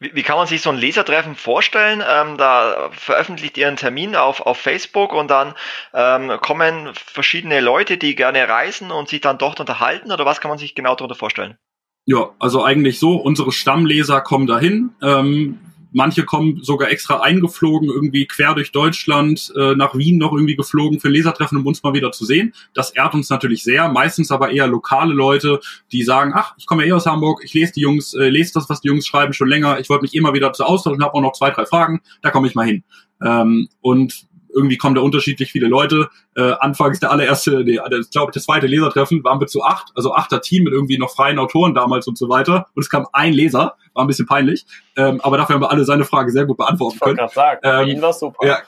Wie, wie kann man sich so ein Lesertreffen vorstellen? Ähm, da veröffentlicht ihr einen Termin auf, auf Facebook und dann ähm, kommen verschiedene Leute, die gerne reisen und sich dann dort unterhalten oder was kann man sich genau darunter vorstellen? Ja, also eigentlich so, unsere Stammleser kommen dahin. Ähm, Manche kommen sogar extra eingeflogen, irgendwie quer durch Deutschland, äh, nach Wien noch irgendwie geflogen für Lesertreffen, um uns mal wieder zu sehen. Das ehrt uns natürlich sehr. Meistens aber eher lokale Leute, die sagen, ach, ich komme ja eh aus Hamburg, ich lese die Jungs, äh, lese das, was die Jungs schreiben, schon länger. Ich wollte mich immer wieder zu austauschen, habe auch noch zwei, drei Fragen, da komme ich mal hin. Ähm, und irgendwie kommen da unterschiedlich viele Leute. Äh, anfangs der allererste, der, der, ich glaube, das zweite Lesertreffen waren wir zu acht, also achter Team mit irgendwie noch freien Autoren damals und so weiter. Und es kam ein Leser, war ein bisschen peinlich. Ähm, aber dafür haben wir alle seine Frage sehr gut beantworten können. Ich sagen, ähm, ihn war super. Ja,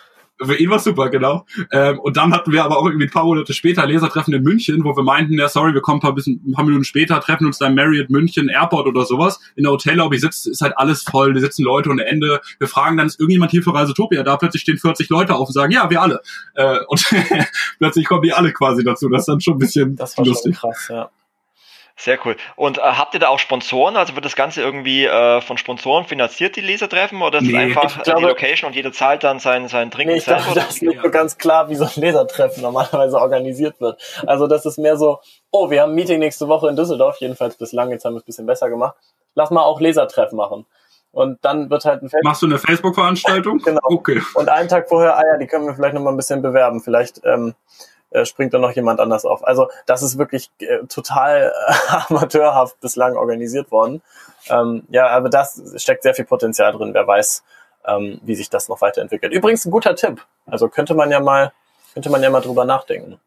für ihn war super, genau. Ähm, und dann hatten wir aber auch irgendwie ein paar Monate später Lesertreffen in München, wo wir meinten, ja, sorry, wir kommen ein paar, bisschen, ein paar Minuten später, treffen uns da im Marriott München Airport oder sowas. In der Hotellobby sitzt, ist halt alles voll, da sitzen Leute ohne Ende. Wir fragen dann, ist irgendjemand hier für Reisetopia da? Plötzlich stehen 40 Leute auf und sagen, ja, wir alle. Äh, und plötzlich kommen die alle quasi dazu. Das ist dann schon ein bisschen das war lustig. Schon krass, ja. Sehr cool. Und äh, habt ihr da auch Sponsoren? Also wird das Ganze irgendwie äh, von Sponsoren finanziert, die Lesertreffen? Oder ist nee, es einfach glaube, die Location und jeder zahlt dann sein, sein Trinken nee, ich? Glaube, das ist nicht so ganz klar, wie so ein Lesertreffen normalerweise organisiert wird. Also das ist mehr so, oh, wir haben ein Meeting nächste Woche in Düsseldorf, jedenfalls bislang, jetzt haben wir es ein bisschen besser gemacht. Lass mal auch Lesertreffen machen. Und dann wird halt ein Facebook Machst du eine Facebook-Veranstaltung? genau. Okay. Und einen Tag vorher, ah ja, die können wir vielleicht noch mal ein bisschen bewerben. Vielleicht ähm, äh, springt dann noch jemand anders auf. Also das ist wirklich äh, total äh, amateurhaft bislang organisiert worden. Ähm, ja, aber das steckt sehr viel Potenzial drin. Wer weiß, ähm, wie sich das noch weiterentwickelt. Übrigens ein guter Tipp. Also könnte man ja mal, könnte man ja mal drüber nachdenken.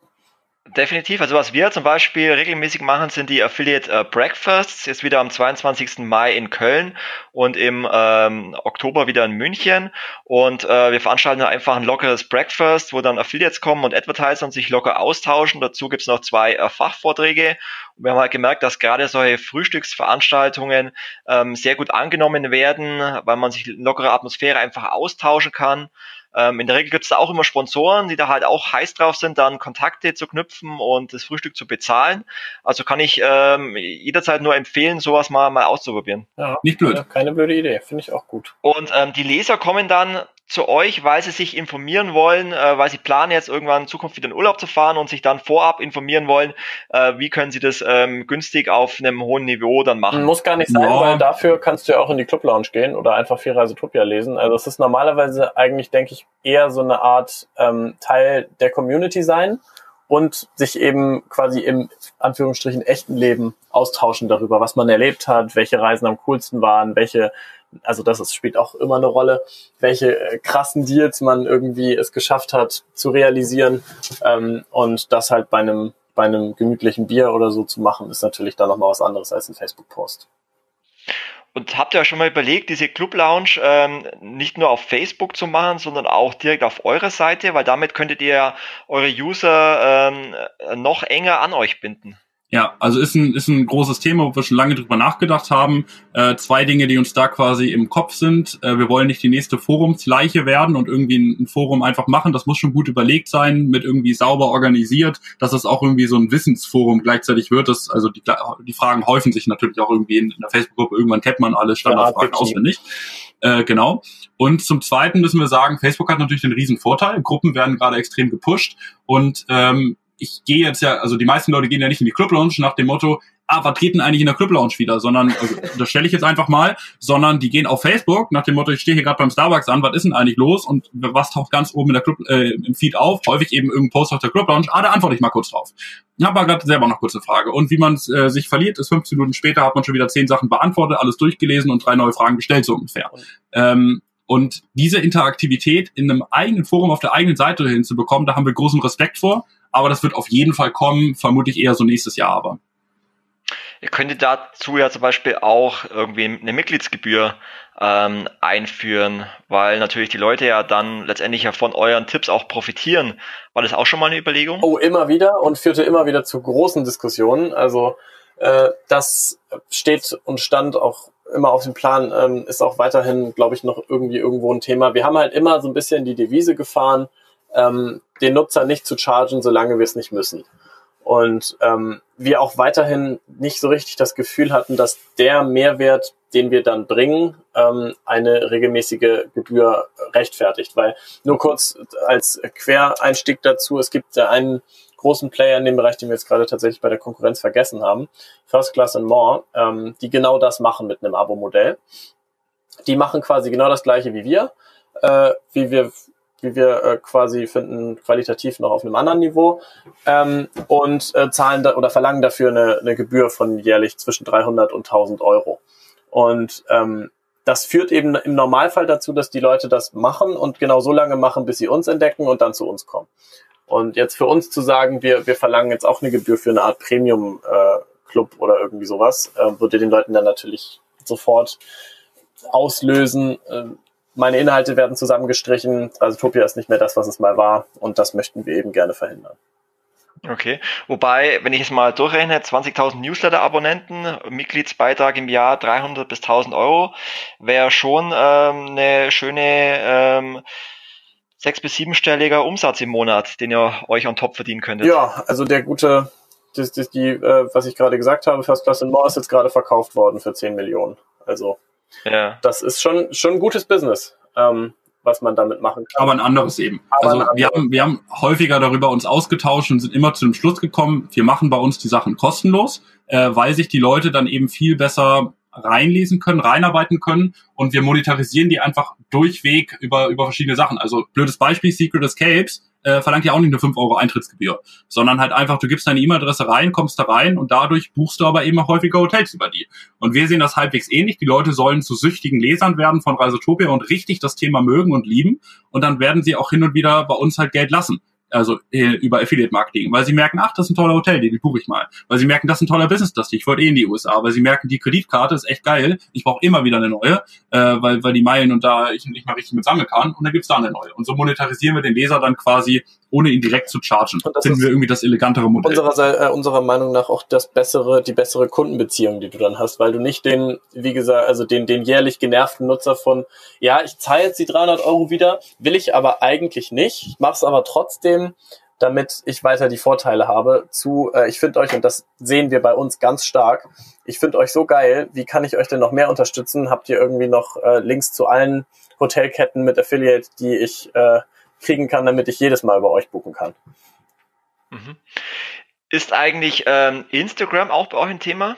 Definitiv. Also was wir zum Beispiel regelmäßig machen, sind die Affiliate äh, Breakfasts. Jetzt wieder am 22. Mai in Köln und im ähm, Oktober wieder in München. Und äh, wir veranstalten einfach ein lockeres Breakfast, wo dann Affiliates kommen und Advertiser und sich locker austauschen. Dazu gibt's noch zwei äh, Fachvorträge. Und wir haben halt gemerkt, dass gerade solche Frühstücksveranstaltungen ähm, sehr gut angenommen werden, weil man sich in lockerer Atmosphäre einfach austauschen kann. Ähm, in der Regel gibt es da auch immer Sponsoren, die da halt auch heiß drauf sind, dann Kontakte zu knüpfen und das Frühstück zu bezahlen. Also kann ich ähm, jederzeit nur empfehlen, sowas mal, mal auszuprobieren. Ja, nicht blöd. Keine blöde Idee, finde ich auch gut. Und ähm, die Leser kommen dann zu euch, weil sie sich informieren wollen, äh, weil sie planen jetzt irgendwann in Zukunft wieder in Urlaub zu fahren und sich dann vorab informieren wollen, äh, wie können sie das ähm, günstig auf einem hohen Niveau dann machen? Muss gar nicht sein, ja. weil dafür kannst du ja auch in die Club Lounge gehen oder einfach viel Reisetopia lesen. Also es ist normalerweise eigentlich, denke ich, eher so eine Art ähm, Teil der Community sein und sich eben quasi im Anführungsstrichen echten Leben austauschen darüber, was man erlebt hat, welche Reisen am coolsten waren, welche also das ist, spielt auch immer eine Rolle, welche äh, krassen Deals man irgendwie es geschafft hat zu realisieren ähm, und das halt bei einem bei einem gemütlichen Bier oder so zu machen, ist natürlich dann nochmal was anderes als ein Facebook-Post. Und habt ihr euch schon mal überlegt, diese Club Lounge ähm, nicht nur auf Facebook zu machen, sondern auch direkt auf eurer Seite, weil damit könntet ihr eure User ähm, noch enger an euch binden? Ja, also ist ein, ist ein großes Thema, wo wir schon lange drüber nachgedacht haben. Äh, zwei Dinge, die uns da quasi im Kopf sind. Äh, wir wollen nicht die nächste Forumsleiche werden und irgendwie ein, ein, Forum einfach machen. Das muss schon gut überlegt sein, mit irgendwie sauber organisiert, dass es auch irgendwie so ein Wissensforum gleichzeitig wird. Das, also die, die Fragen häufen sich natürlich auch irgendwie in, in der Facebook-Gruppe. Irgendwann kennt man alle Standardfragen ja, auswendig. Äh, genau. Und zum Zweiten müssen wir sagen, Facebook hat natürlich den riesen Vorteil. Gruppen werden gerade extrem gepusht und ähm, ich gehe jetzt ja, also die meisten Leute gehen ja nicht in die Club Lounge nach dem Motto, ah, was treten eigentlich in der Club Lounge wieder, sondern, also, das stelle ich jetzt einfach mal, sondern die gehen auf Facebook nach dem Motto, ich stehe hier gerade beim Starbucks an, was ist denn eigentlich los und was taucht ganz oben in der Club, äh, im Feed auf, häufig eben irgendein Post auf der Club Lounge, ah, da antworte ich mal kurz drauf. Ich habe gerade selber noch kurze Frage. Und wie man äh, sich verliert, ist 15 Minuten später, hat man schon wieder zehn Sachen beantwortet, alles durchgelesen und drei neue Fragen gestellt, so ungefähr. Ähm, und diese Interaktivität in einem eigenen Forum auf der eigenen Seite hinzubekommen, da haben wir großen Respekt vor aber das wird auf jeden Fall kommen, vermutlich eher so nächstes Jahr aber. Ihr könntet dazu ja zum Beispiel auch irgendwie eine Mitgliedsgebühr ähm, einführen, weil natürlich die Leute ja dann letztendlich ja von euren Tipps auch profitieren. War das auch schon mal eine Überlegung? Oh, immer wieder und führte immer wieder zu großen Diskussionen. Also äh, das steht und stand auch immer auf dem Plan, ähm, ist auch weiterhin, glaube ich, noch irgendwie irgendwo ein Thema. Wir haben halt immer so ein bisschen die Devise gefahren, ähm, den Nutzer nicht zu chargen, solange wir es nicht müssen. Und ähm, wir auch weiterhin nicht so richtig das Gefühl hatten, dass der Mehrwert, den wir dann bringen, ähm, eine regelmäßige Gebühr rechtfertigt. Weil nur kurz als Quereinstieg dazu, es gibt einen großen Player in dem Bereich, den wir jetzt gerade tatsächlich bei der Konkurrenz vergessen haben, First Class and More, ähm, die genau das machen mit einem Abo-Modell. Die machen quasi genau das gleiche wie wir, äh, wie wir wie wir äh, quasi finden, qualitativ noch auf einem anderen Niveau ähm, und äh, zahlen da, oder verlangen dafür eine, eine Gebühr von jährlich zwischen 300 und 1000 Euro. Und ähm, das führt eben im Normalfall dazu, dass die Leute das machen und genau so lange machen, bis sie uns entdecken und dann zu uns kommen. Und jetzt für uns zu sagen, wir, wir verlangen jetzt auch eine Gebühr für eine Art Premium-Club äh, oder irgendwie sowas, äh, würde den Leuten dann natürlich sofort auslösen, äh, meine Inhalte werden zusammengestrichen, also Topia ist nicht mehr das, was es mal war und das möchten wir eben gerne verhindern. Okay, wobei, wenn ich es mal durchrechne, 20.000 Newsletter-Abonnenten, Mitgliedsbeitrag im Jahr 300 bis 1.000 Euro, wäre schon ähm, eine schöne ähm, sechs- bis siebenstelliger Umsatz im Monat, den ihr euch on top verdienen könntet. Ja, also der gute, das, das, die, äh, was ich gerade gesagt habe, First Class in More ist jetzt gerade verkauft worden für 10 Millionen. Also ja. Das ist schon, schon ein gutes Business, ähm, was man damit machen kann. Aber ein anderes eben. Aber also wir haben, wir haben häufiger darüber uns ausgetauscht und sind immer zu dem Schluss gekommen, wir machen bei uns die Sachen kostenlos, äh, weil sich die Leute dann eben viel besser reinlesen können, reinarbeiten können und wir monetarisieren die einfach durchweg über, über verschiedene Sachen. Also blödes Beispiel, Secret Escapes äh, verlangt ja auch nicht eine 5 Euro Eintrittsgebühr, sondern halt einfach, du gibst deine E-Mail-Adresse rein, kommst da rein und dadurch buchst du aber eben häufiger Hotels über die. Und wir sehen das halbwegs ähnlich. Die Leute sollen zu süchtigen Lesern werden von Reisetopia und richtig das Thema mögen und lieben und dann werden sie auch hin und wieder bei uns halt Geld lassen also äh, über Affiliate Marketing, weil sie merken, ach, das ist ein toller Hotel, den buche ich mal. Weil sie merken, das ist ein toller Business, das ich wollte eh in die USA. Weil sie merken, die Kreditkarte ist echt geil, ich brauche immer wieder eine neue, äh, weil, weil die Meilen und da ich nicht mal richtig mit sammeln kann und dann gibt's da eine neue. Und so monetarisieren wir den Leser dann quasi, ohne ihn direkt zu chargen. Und das Finden wir irgendwie das elegantere Modell. Unserer, äh, unserer Meinung nach auch das bessere, die bessere Kundenbeziehung, die du dann hast, weil du nicht den, wie gesagt, also den, den jährlich genervten Nutzer von, ja, ich zahle jetzt die 300 Euro wieder, will ich aber eigentlich nicht, ich mache es aber trotzdem, damit ich weiter die Vorteile habe zu, äh, ich finde euch, und das sehen wir bei uns ganz stark, ich finde euch so geil, wie kann ich euch denn noch mehr unterstützen? Habt ihr irgendwie noch äh, Links zu allen Hotelketten mit Affiliate, die ich äh, kriegen kann, damit ich jedes Mal bei euch buchen kann. Mhm. Ist eigentlich ähm, Instagram auch bei euch ein Thema?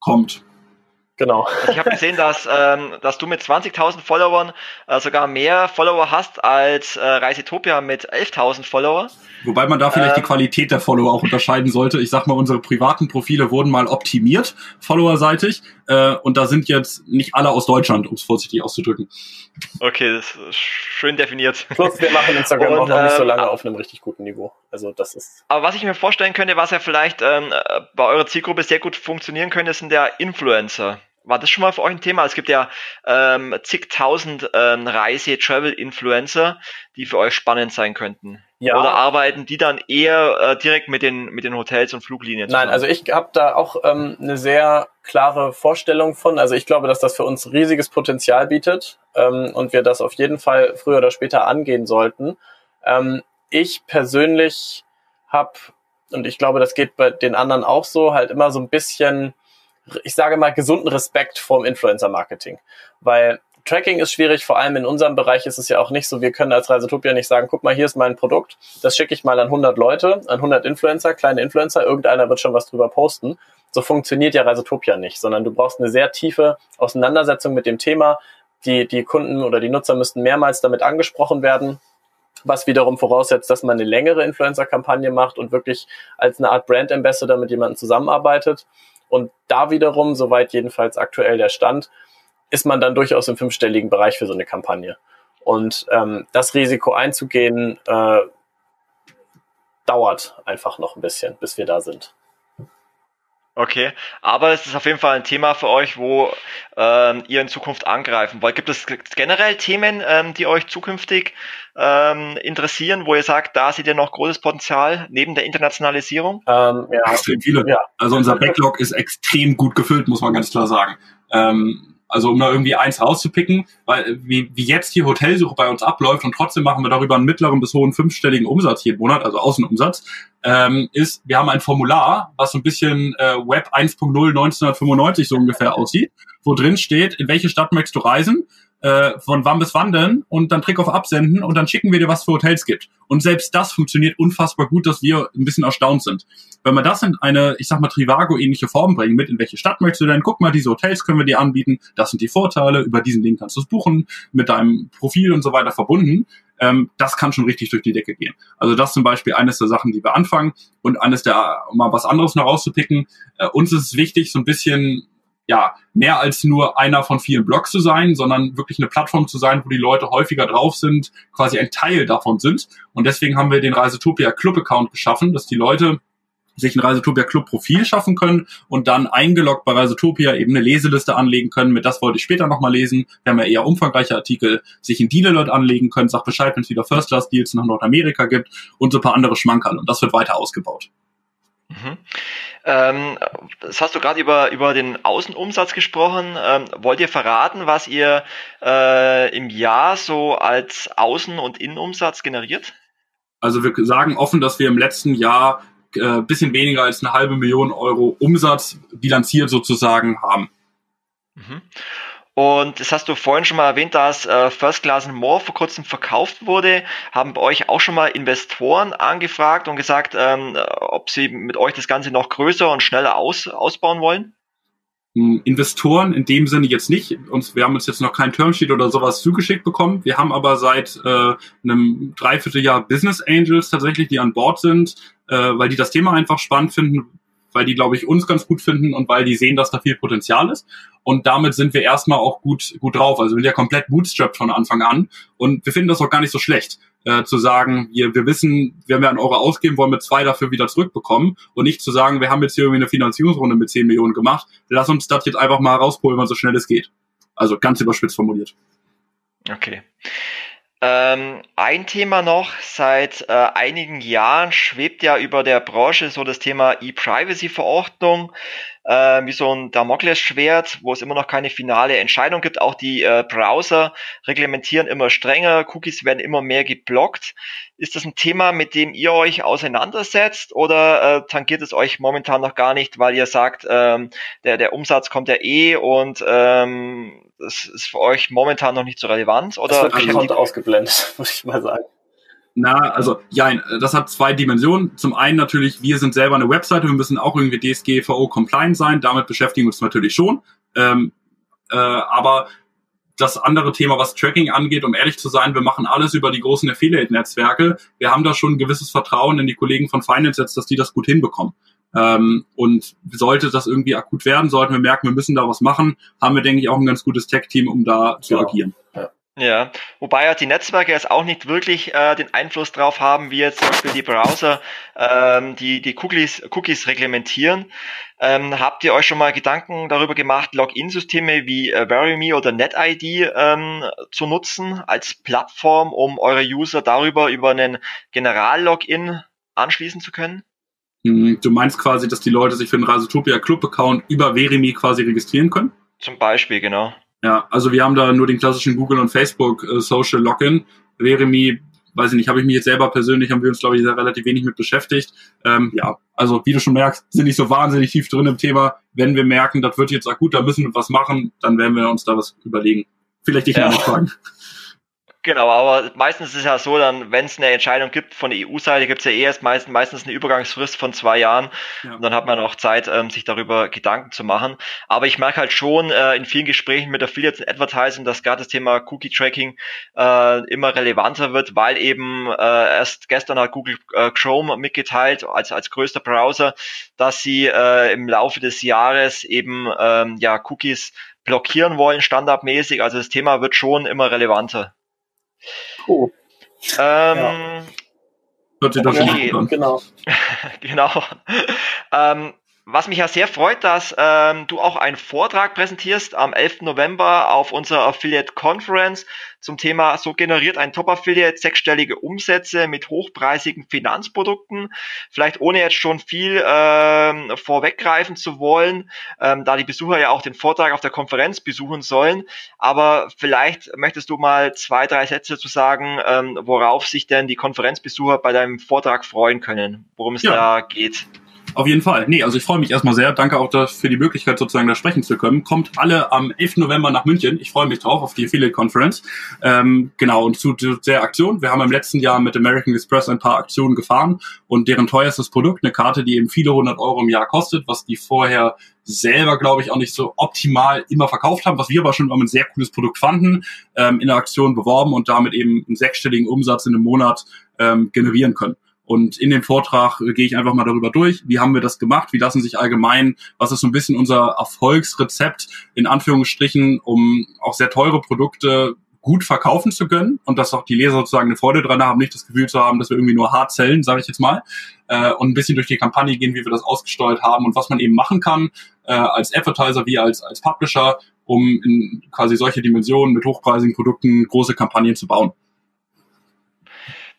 Kommt. Genau. Also ich habe gesehen, dass, ähm, dass du mit 20.000 Followern äh, sogar mehr Follower hast als äh, Reisetopia mit 11.000 Follower. Wobei man da vielleicht Ähm. die Qualität der Follower auch unterscheiden sollte. Ich sag mal, unsere privaten Profile wurden mal optimiert, followerseitig. Äh, und da sind jetzt nicht alle aus Deutschland, um es vorsichtig auszudrücken. Okay, das ist schön definiert. Plus, wir machen Instagram Und, auch noch nicht so ähm, lange auf einem richtig guten Niveau. Also das ist. Aber was ich mir vorstellen könnte, was ja vielleicht ähm, äh, bei eurer Zielgruppe sehr gut funktionieren könnte, sind der Influencer. War das schon mal für euch ein Thema? Es gibt ja ähm, zigtausend ähm, Reise-Travel-Influencer, die für euch spannend sein könnten. Ja. Oder arbeiten die dann eher äh, direkt mit den, mit den Hotels und Fluglinien Nein, zusammen? also ich habe da auch ähm, eine sehr klare Vorstellung von. Also ich glaube, dass das für uns riesiges Potenzial bietet ähm, und wir das auf jeden Fall früher oder später angehen sollten. Ähm, ich persönlich habe, und ich glaube, das geht bei den anderen auch so, halt immer so ein bisschen, ich sage mal, gesunden Respekt vorm Influencer-Marketing. Weil Tracking ist schwierig, vor allem in unserem Bereich ist es ja auch nicht so, wir können als Reisetopia nicht sagen, guck mal, hier ist mein Produkt, das schicke ich mal an 100 Leute, an 100 Influencer, kleine Influencer, irgendeiner wird schon was drüber posten. So funktioniert ja Reisetopia nicht, sondern du brauchst eine sehr tiefe Auseinandersetzung mit dem Thema. Die, die Kunden oder die Nutzer müssten mehrmals damit angesprochen werden, was wiederum voraussetzt, dass man eine längere Influencer-Kampagne macht und wirklich als eine Art Brand Ambassador mit jemandem zusammenarbeitet. Und da wiederum, soweit jedenfalls aktuell der Stand, ist man dann durchaus im fünfstelligen Bereich für so eine Kampagne. Und ähm, das Risiko einzugehen, äh, dauert einfach noch ein bisschen, bis wir da sind. Okay, aber es ist auf jeden Fall ein Thema für euch, wo ähm, ihr in Zukunft angreifen wollt. Gibt es generell Themen, ähm, die euch zukünftig ähm, interessieren, wo ihr sagt, da seht ihr noch großes Potenzial neben der Internationalisierung? Ähm, ja, Extrem viele. Ja. Also unser Backlog ist extrem gut gefüllt, muss man ganz klar sagen. Ähm, also um da irgendwie eins rauszupicken, weil wie, wie jetzt die Hotelsuche bei uns abläuft und trotzdem machen wir darüber einen mittleren bis hohen fünfstelligen Umsatz jeden Monat, also Außenumsatz, ähm, ist, wir haben ein Formular, was so ein bisschen äh, Web 1.0 1995 so ungefähr aussieht, wo drin steht, in welche Stadt möchtest du reisen, äh, von wann bis wann denn und dann Trick auf Absenden und dann schicken wir dir, was für Hotels gibt. Und selbst das funktioniert unfassbar gut, dass wir ein bisschen erstaunt sind. Wenn wir das in eine, ich sag mal, Trivago-ähnliche Form bringen, mit in welche Stadt möchtest du denn, guck mal, diese Hotels können wir dir anbieten, das sind die Vorteile, über diesen Link kannst du es buchen, mit deinem Profil und so weiter verbunden, ähm, das kann schon richtig durch die Decke gehen. Also das zum Beispiel eines der Sachen, die wir anfangen und eines der, um mal was anderes noch rauszupicken, äh, uns ist es wichtig, so ein bisschen ja, mehr als nur einer von vielen Blogs zu sein, sondern wirklich eine Plattform zu sein, wo die Leute häufiger drauf sind, quasi ein Teil davon sind. Und deswegen haben wir den Reisetopia Club Account geschaffen, dass die Leute sich ein Reisetopia Club Profil schaffen können und dann eingeloggt bei Reisetopia eben eine Leseliste anlegen können. Mit das wollte ich später nochmal lesen. Wir haben ja eher umfangreiche Artikel, sich ein Deal Alert anlegen können, sagt Bescheid, wenn es wieder First Class Deals nach Nordamerika gibt und so ein paar andere Schmankerl. Und das wird weiter ausgebaut. Mhm. Ähm, das hast du gerade über, über den Außenumsatz gesprochen. Ähm, wollt ihr verraten, was ihr äh, im Jahr so als Außen- und Innenumsatz generiert? Also wir sagen offen, dass wir im letzten Jahr äh, bisschen weniger als eine halbe Million Euro Umsatz bilanziert sozusagen haben. Mhm. Und das hast du vorhin schon mal erwähnt, dass äh, First Class More vor kurzem verkauft wurde. Haben bei euch auch schon mal Investoren angefragt und gesagt, ähm, ob sie mit euch das Ganze noch größer und schneller aus, ausbauen wollen? Investoren in dem Sinne jetzt nicht. Uns, wir haben uns jetzt noch kein Termsheet oder sowas zugeschickt bekommen. Wir haben aber seit äh, einem Dreivierteljahr Business Angels tatsächlich, die an Bord sind, äh, weil die das Thema einfach spannend finden, weil die, glaube ich, uns ganz gut finden und weil die sehen, dass da viel Potenzial ist. Und damit sind wir erstmal auch gut, gut drauf. Also wir sind ja komplett bootstrapped von Anfang an. Und wir finden das auch gar nicht so schlecht, äh, zu sagen, wir, wir wissen, wenn wir einen Euro ausgeben, wollen wir zwei dafür wieder zurückbekommen. Und nicht zu sagen, wir haben jetzt hier irgendwie eine Finanzierungsrunde mit 10 Millionen gemacht. Lass uns das jetzt einfach mal rauspulvern, so schnell es geht. Also ganz überspitzt formuliert. Okay. Ähm, ein Thema noch, seit äh, einigen Jahren schwebt ja über der Branche so das Thema E-Privacy-Verordnung. Äh, wie so ein Damoklesschwert, wo es immer noch keine finale Entscheidung gibt. Auch die äh, Browser reglementieren immer strenger, Cookies werden immer mehr geblockt. Ist das ein Thema, mit dem ihr euch auseinandersetzt oder äh, tangiert es euch momentan noch gar nicht, weil ihr sagt, ähm, der, der Umsatz kommt ja eh und ähm, das ist für euch momentan noch nicht so relevant? Oder das wird ausgeblendet, muss ich mal sagen. Na, also ja, das hat zwei Dimensionen. Zum einen natürlich, wir sind selber eine Webseite, wir müssen auch irgendwie DSGVO compliant sein, damit beschäftigen wir uns natürlich schon. Ähm, äh, aber das andere Thema, was Tracking angeht, um ehrlich zu sein, wir machen alles über die großen Affiliate-Netzwerke. Wir haben da schon ein gewisses Vertrauen in die Kollegen von Finance jetzt, dass die das gut hinbekommen. Ähm, und sollte das irgendwie akut werden, sollten wir merken, wir müssen da was machen, haben wir, denke ich, auch ein ganz gutes Tech-Team, um da zu genau. agieren. Ja. Ja, wobei ja die Netzwerke jetzt auch nicht wirklich äh, den Einfluss drauf haben, wie jetzt zum Beispiel die Browser ähm, die, die Cookies, Cookies reglementieren. Ähm, habt ihr euch schon mal Gedanken darüber gemacht, Login-Systeme wie äh, VeryMe oder NetID ähm, zu nutzen als Plattform, um eure User darüber über einen General-Login anschließen zu können? Hm, du meinst quasi, dass die Leute sich für den Rasetopia Club-Account über VeryMe quasi registrieren können? Zum Beispiel, genau. Ja, also wir haben da nur den klassischen Google und Facebook äh, Social Login. Veremi, weiß ich nicht, habe ich mich jetzt selber persönlich, haben wir uns, glaube ich, sehr relativ wenig mit beschäftigt. Ähm, ja, also wie du schon merkst, sind nicht so wahnsinnig tief drin im Thema. Wenn wir merken, das wird jetzt akut, da müssen wir was machen, dann werden wir uns da was überlegen. Vielleicht dich ja. mal fragen. Genau, aber meistens ist es ja so, dann, wenn es eine Entscheidung gibt von der EU-Seite, gibt es ja eh erst meist, meistens eine Übergangsfrist von zwei Jahren ja. und dann hat man auch Zeit, ähm, sich darüber Gedanken zu machen. Aber ich merke halt schon äh, in vielen Gesprächen mit Affiliates und Advertising, dass gerade das Thema Cookie-Tracking äh, immer relevanter wird, weil eben äh, erst gestern hat Google äh, Chrome mitgeteilt, als, als größter Browser, dass sie äh, im Laufe des Jahres eben ähm, ja Cookies blockieren wollen, standardmäßig. Also das Thema wird schon immer relevanter. Oh. Ähm, ja. Doch okay. Genau. genau. Ähm, was mich ja sehr freut, dass ähm, du auch einen Vortrag präsentierst am 11. November auf unserer Affiliate Conference zum Thema So generiert ein Top-Affiliate sechsstellige Umsätze mit hochpreisigen Finanzprodukten. Vielleicht ohne jetzt schon viel ähm, vorweggreifen zu wollen, ähm, da die Besucher ja auch den Vortrag auf der Konferenz besuchen sollen. Aber vielleicht möchtest du mal zwei, drei Sätze zu sagen, ähm, worauf sich denn die Konferenzbesucher bei deinem Vortrag freuen können, worum es ja. da geht. Auf jeden Fall. Nee, also ich freue mich erstmal sehr. Danke auch für die Möglichkeit, sozusagen da sprechen zu können. Kommt alle am 11. November nach München. Ich freue mich drauf auf die Affiliate Conference. Ähm, genau, und zu, der Aktion. Wir haben im letzten Jahr mit American Express ein paar Aktionen gefahren und deren teuerstes Produkt, eine Karte, die eben viele hundert Euro im Jahr kostet, was die vorher selber, glaube ich, auch nicht so optimal immer verkauft haben, was wir aber schon ein sehr cooles Produkt fanden, ähm, in der Aktion beworben und damit eben einen sechsstelligen Umsatz in einem Monat ähm, generieren können. Und in dem Vortrag äh, gehe ich einfach mal darüber durch, wie haben wir das gemacht, wie lassen sich allgemein, was ist so ein bisschen unser Erfolgsrezept in Anführungsstrichen, um auch sehr teure Produkte gut verkaufen zu können und dass auch die Leser sozusagen eine Freude dran haben, nicht das Gefühl zu haben, dass wir irgendwie nur hart zellen, sage ich jetzt mal, äh, und ein bisschen durch die Kampagne gehen, wie wir das ausgesteuert haben und was man eben machen kann äh, als Advertiser wie als als Publisher, um in quasi solche Dimensionen mit hochpreisigen Produkten große Kampagnen zu bauen.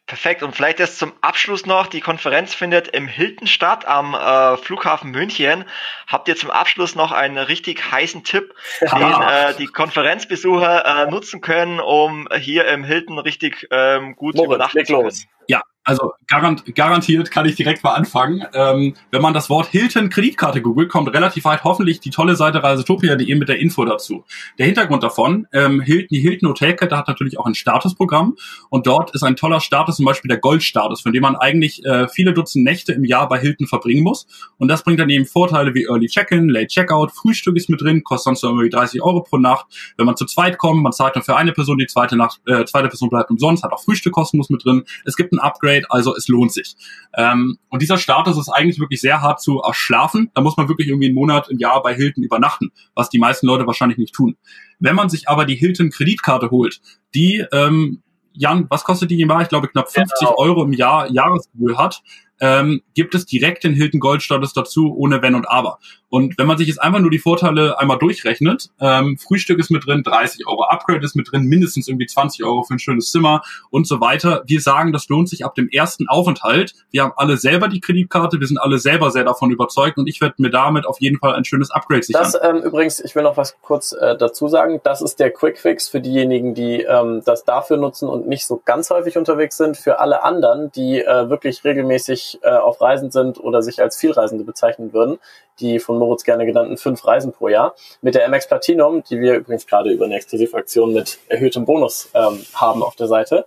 Perfekt. Und vielleicht jetzt zum Abschluss noch, die Konferenz findet im Hilton statt, am äh, Flughafen München. Habt ihr zum Abschluss noch einen richtig heißen Tipp, den äh, die Konferenzbesucher äh, nutzen können, um hier im Hilton richtig ähm, gut Moritz, übernachten zu können? Los. Ja, also garant, garantiert kann ich direkt mal anfangen. Ähm, wenn man das Wort Hilton Kreditkarte googelt, kommt relativ weit hoffentlich die tolle Seite reisetopia.de mit der Info dazu. Der Hintergrund davon, ähm, Hilton, die Hilton Hotelkette hat natürlich auch ein Statusprogramm und dort ist ein toller Status zum Beispiel der Goldstatus, von dem man eigentlich äh, viele Dutzend Nächte im Jahr bei Hilton verbringen muss. Und das bringt dann eben Vorteile wie Early Check-in, Late Checkout, Frühstück ist mit drin, kostet sonst irgendwie 30 Euro pro Nacht. Wenn man zu zweit kommt, man zahlt dann für eine Person, die zweite Nacht, äh, zweite Person bleibt umsonst, hat auch Frühstück kostenlos mit drin. Es gibt ein Upgrade Upgrade, also es lohnt sich. Ähm, und dieser Status ist eigentlich wirklich sehr hart zu erschlafen. Da muss man wirklich irgendwie einen Monat im Jahr bei Hilton übernachten, was die meisten Leute wahrscheinlich nicht tun. Wenn man sich aber die Hilton Kreditkarte holt, die ähm, Jan, was kostet die im Jahr? Ich glaube knapp 50 genau. Euro im Jahr Jahresgebühr hat. Ähm, gibt es direkt den Hilton Gold Status dazu, ohne Wenn und Aber. Und wenn man sich jetzt einfach nur die Vorteile einmal durchrechnet, ähm, Frühstück ist mit drin, 30 Euro, Upgrade ist mit drin, mindestens irgendwie 20 Euro für ein schönes Zimmer und so weiter. Wir sagen, das lohnt sich ab dem ersten Aufenthalt. Wir haben alle selber die Kreditkarte, wir sind alle selber sehr davon überzeugt und ich werde mir damit auf jeden Fall ein schönes Upgrade sichern. Das ähm, übrigens, ich will noch was kurz äh, dazu sagen, das ist der Quick Fix für diejenigen, die ähm, das dafür nutzen und nicht so ganz häufig unterwegs sind. Für alle anderen, die äh, wirklich regelmäßig äh, auf Reisen sind oder sich als Vielreisende bezeichnen würden, die von Moritz gerne genannten fünf Reisen pro Jahr. Mit der MX Platinum, die wir übrigens gerade über eine Exklusivaktion mit erhöhtem Bonus ähm, haben auf der Seite,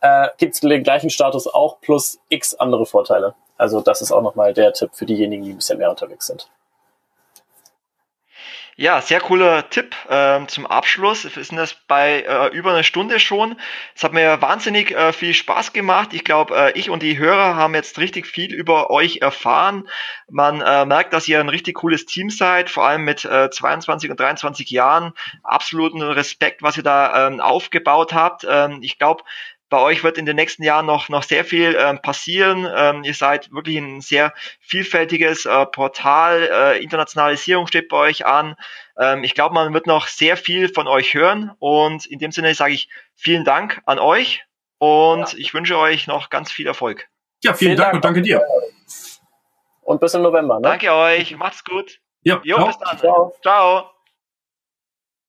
äh, gibt es den gleichen Status auch plus x andere Vorteile. Also das ist auch nochmal der Tipp für diejenigen, die ein bisschen mehr unterwegs sind. Ja, sehr cooler Tipp ähm, zum Abschluss. Wir sind das bei äh, über einer Stunde schon. Es hat mir wahnsinnig äh, viel Spaß gemacht. Ich glaube, äh, ich und die Hörer haben jetzt richtig viel über euch erfahren. Man äh, merkt, dass ihr ein richtig cooles Team seid, vor allem mit äh, 22 und 23 Jahren. Absoluten Respekt, was ihr da ähm, aufgebaut habt. Ähm, ich glaube, bei euch wird in den nächsten Jahren noch, noch sehr viel ähm, passieren. Ähm, ihr seid wirklich ein sehr vielfältiges äh, Portal. Äh, Internationalisierung steht bei euch an. Ähm, ich glaube, man wird noch sehr viel von euch hören. Und in dem Sinne sage ich vielen Dank an euch und ja. ich wünsche euch noch ganz viel Erfolg. Ja, vielen, vielen Dank, Dank, und danke dir. Und bis im November. Ne? Danke euch. Macht's gut. Ja, jo, bis dann. Ciao. Ciao.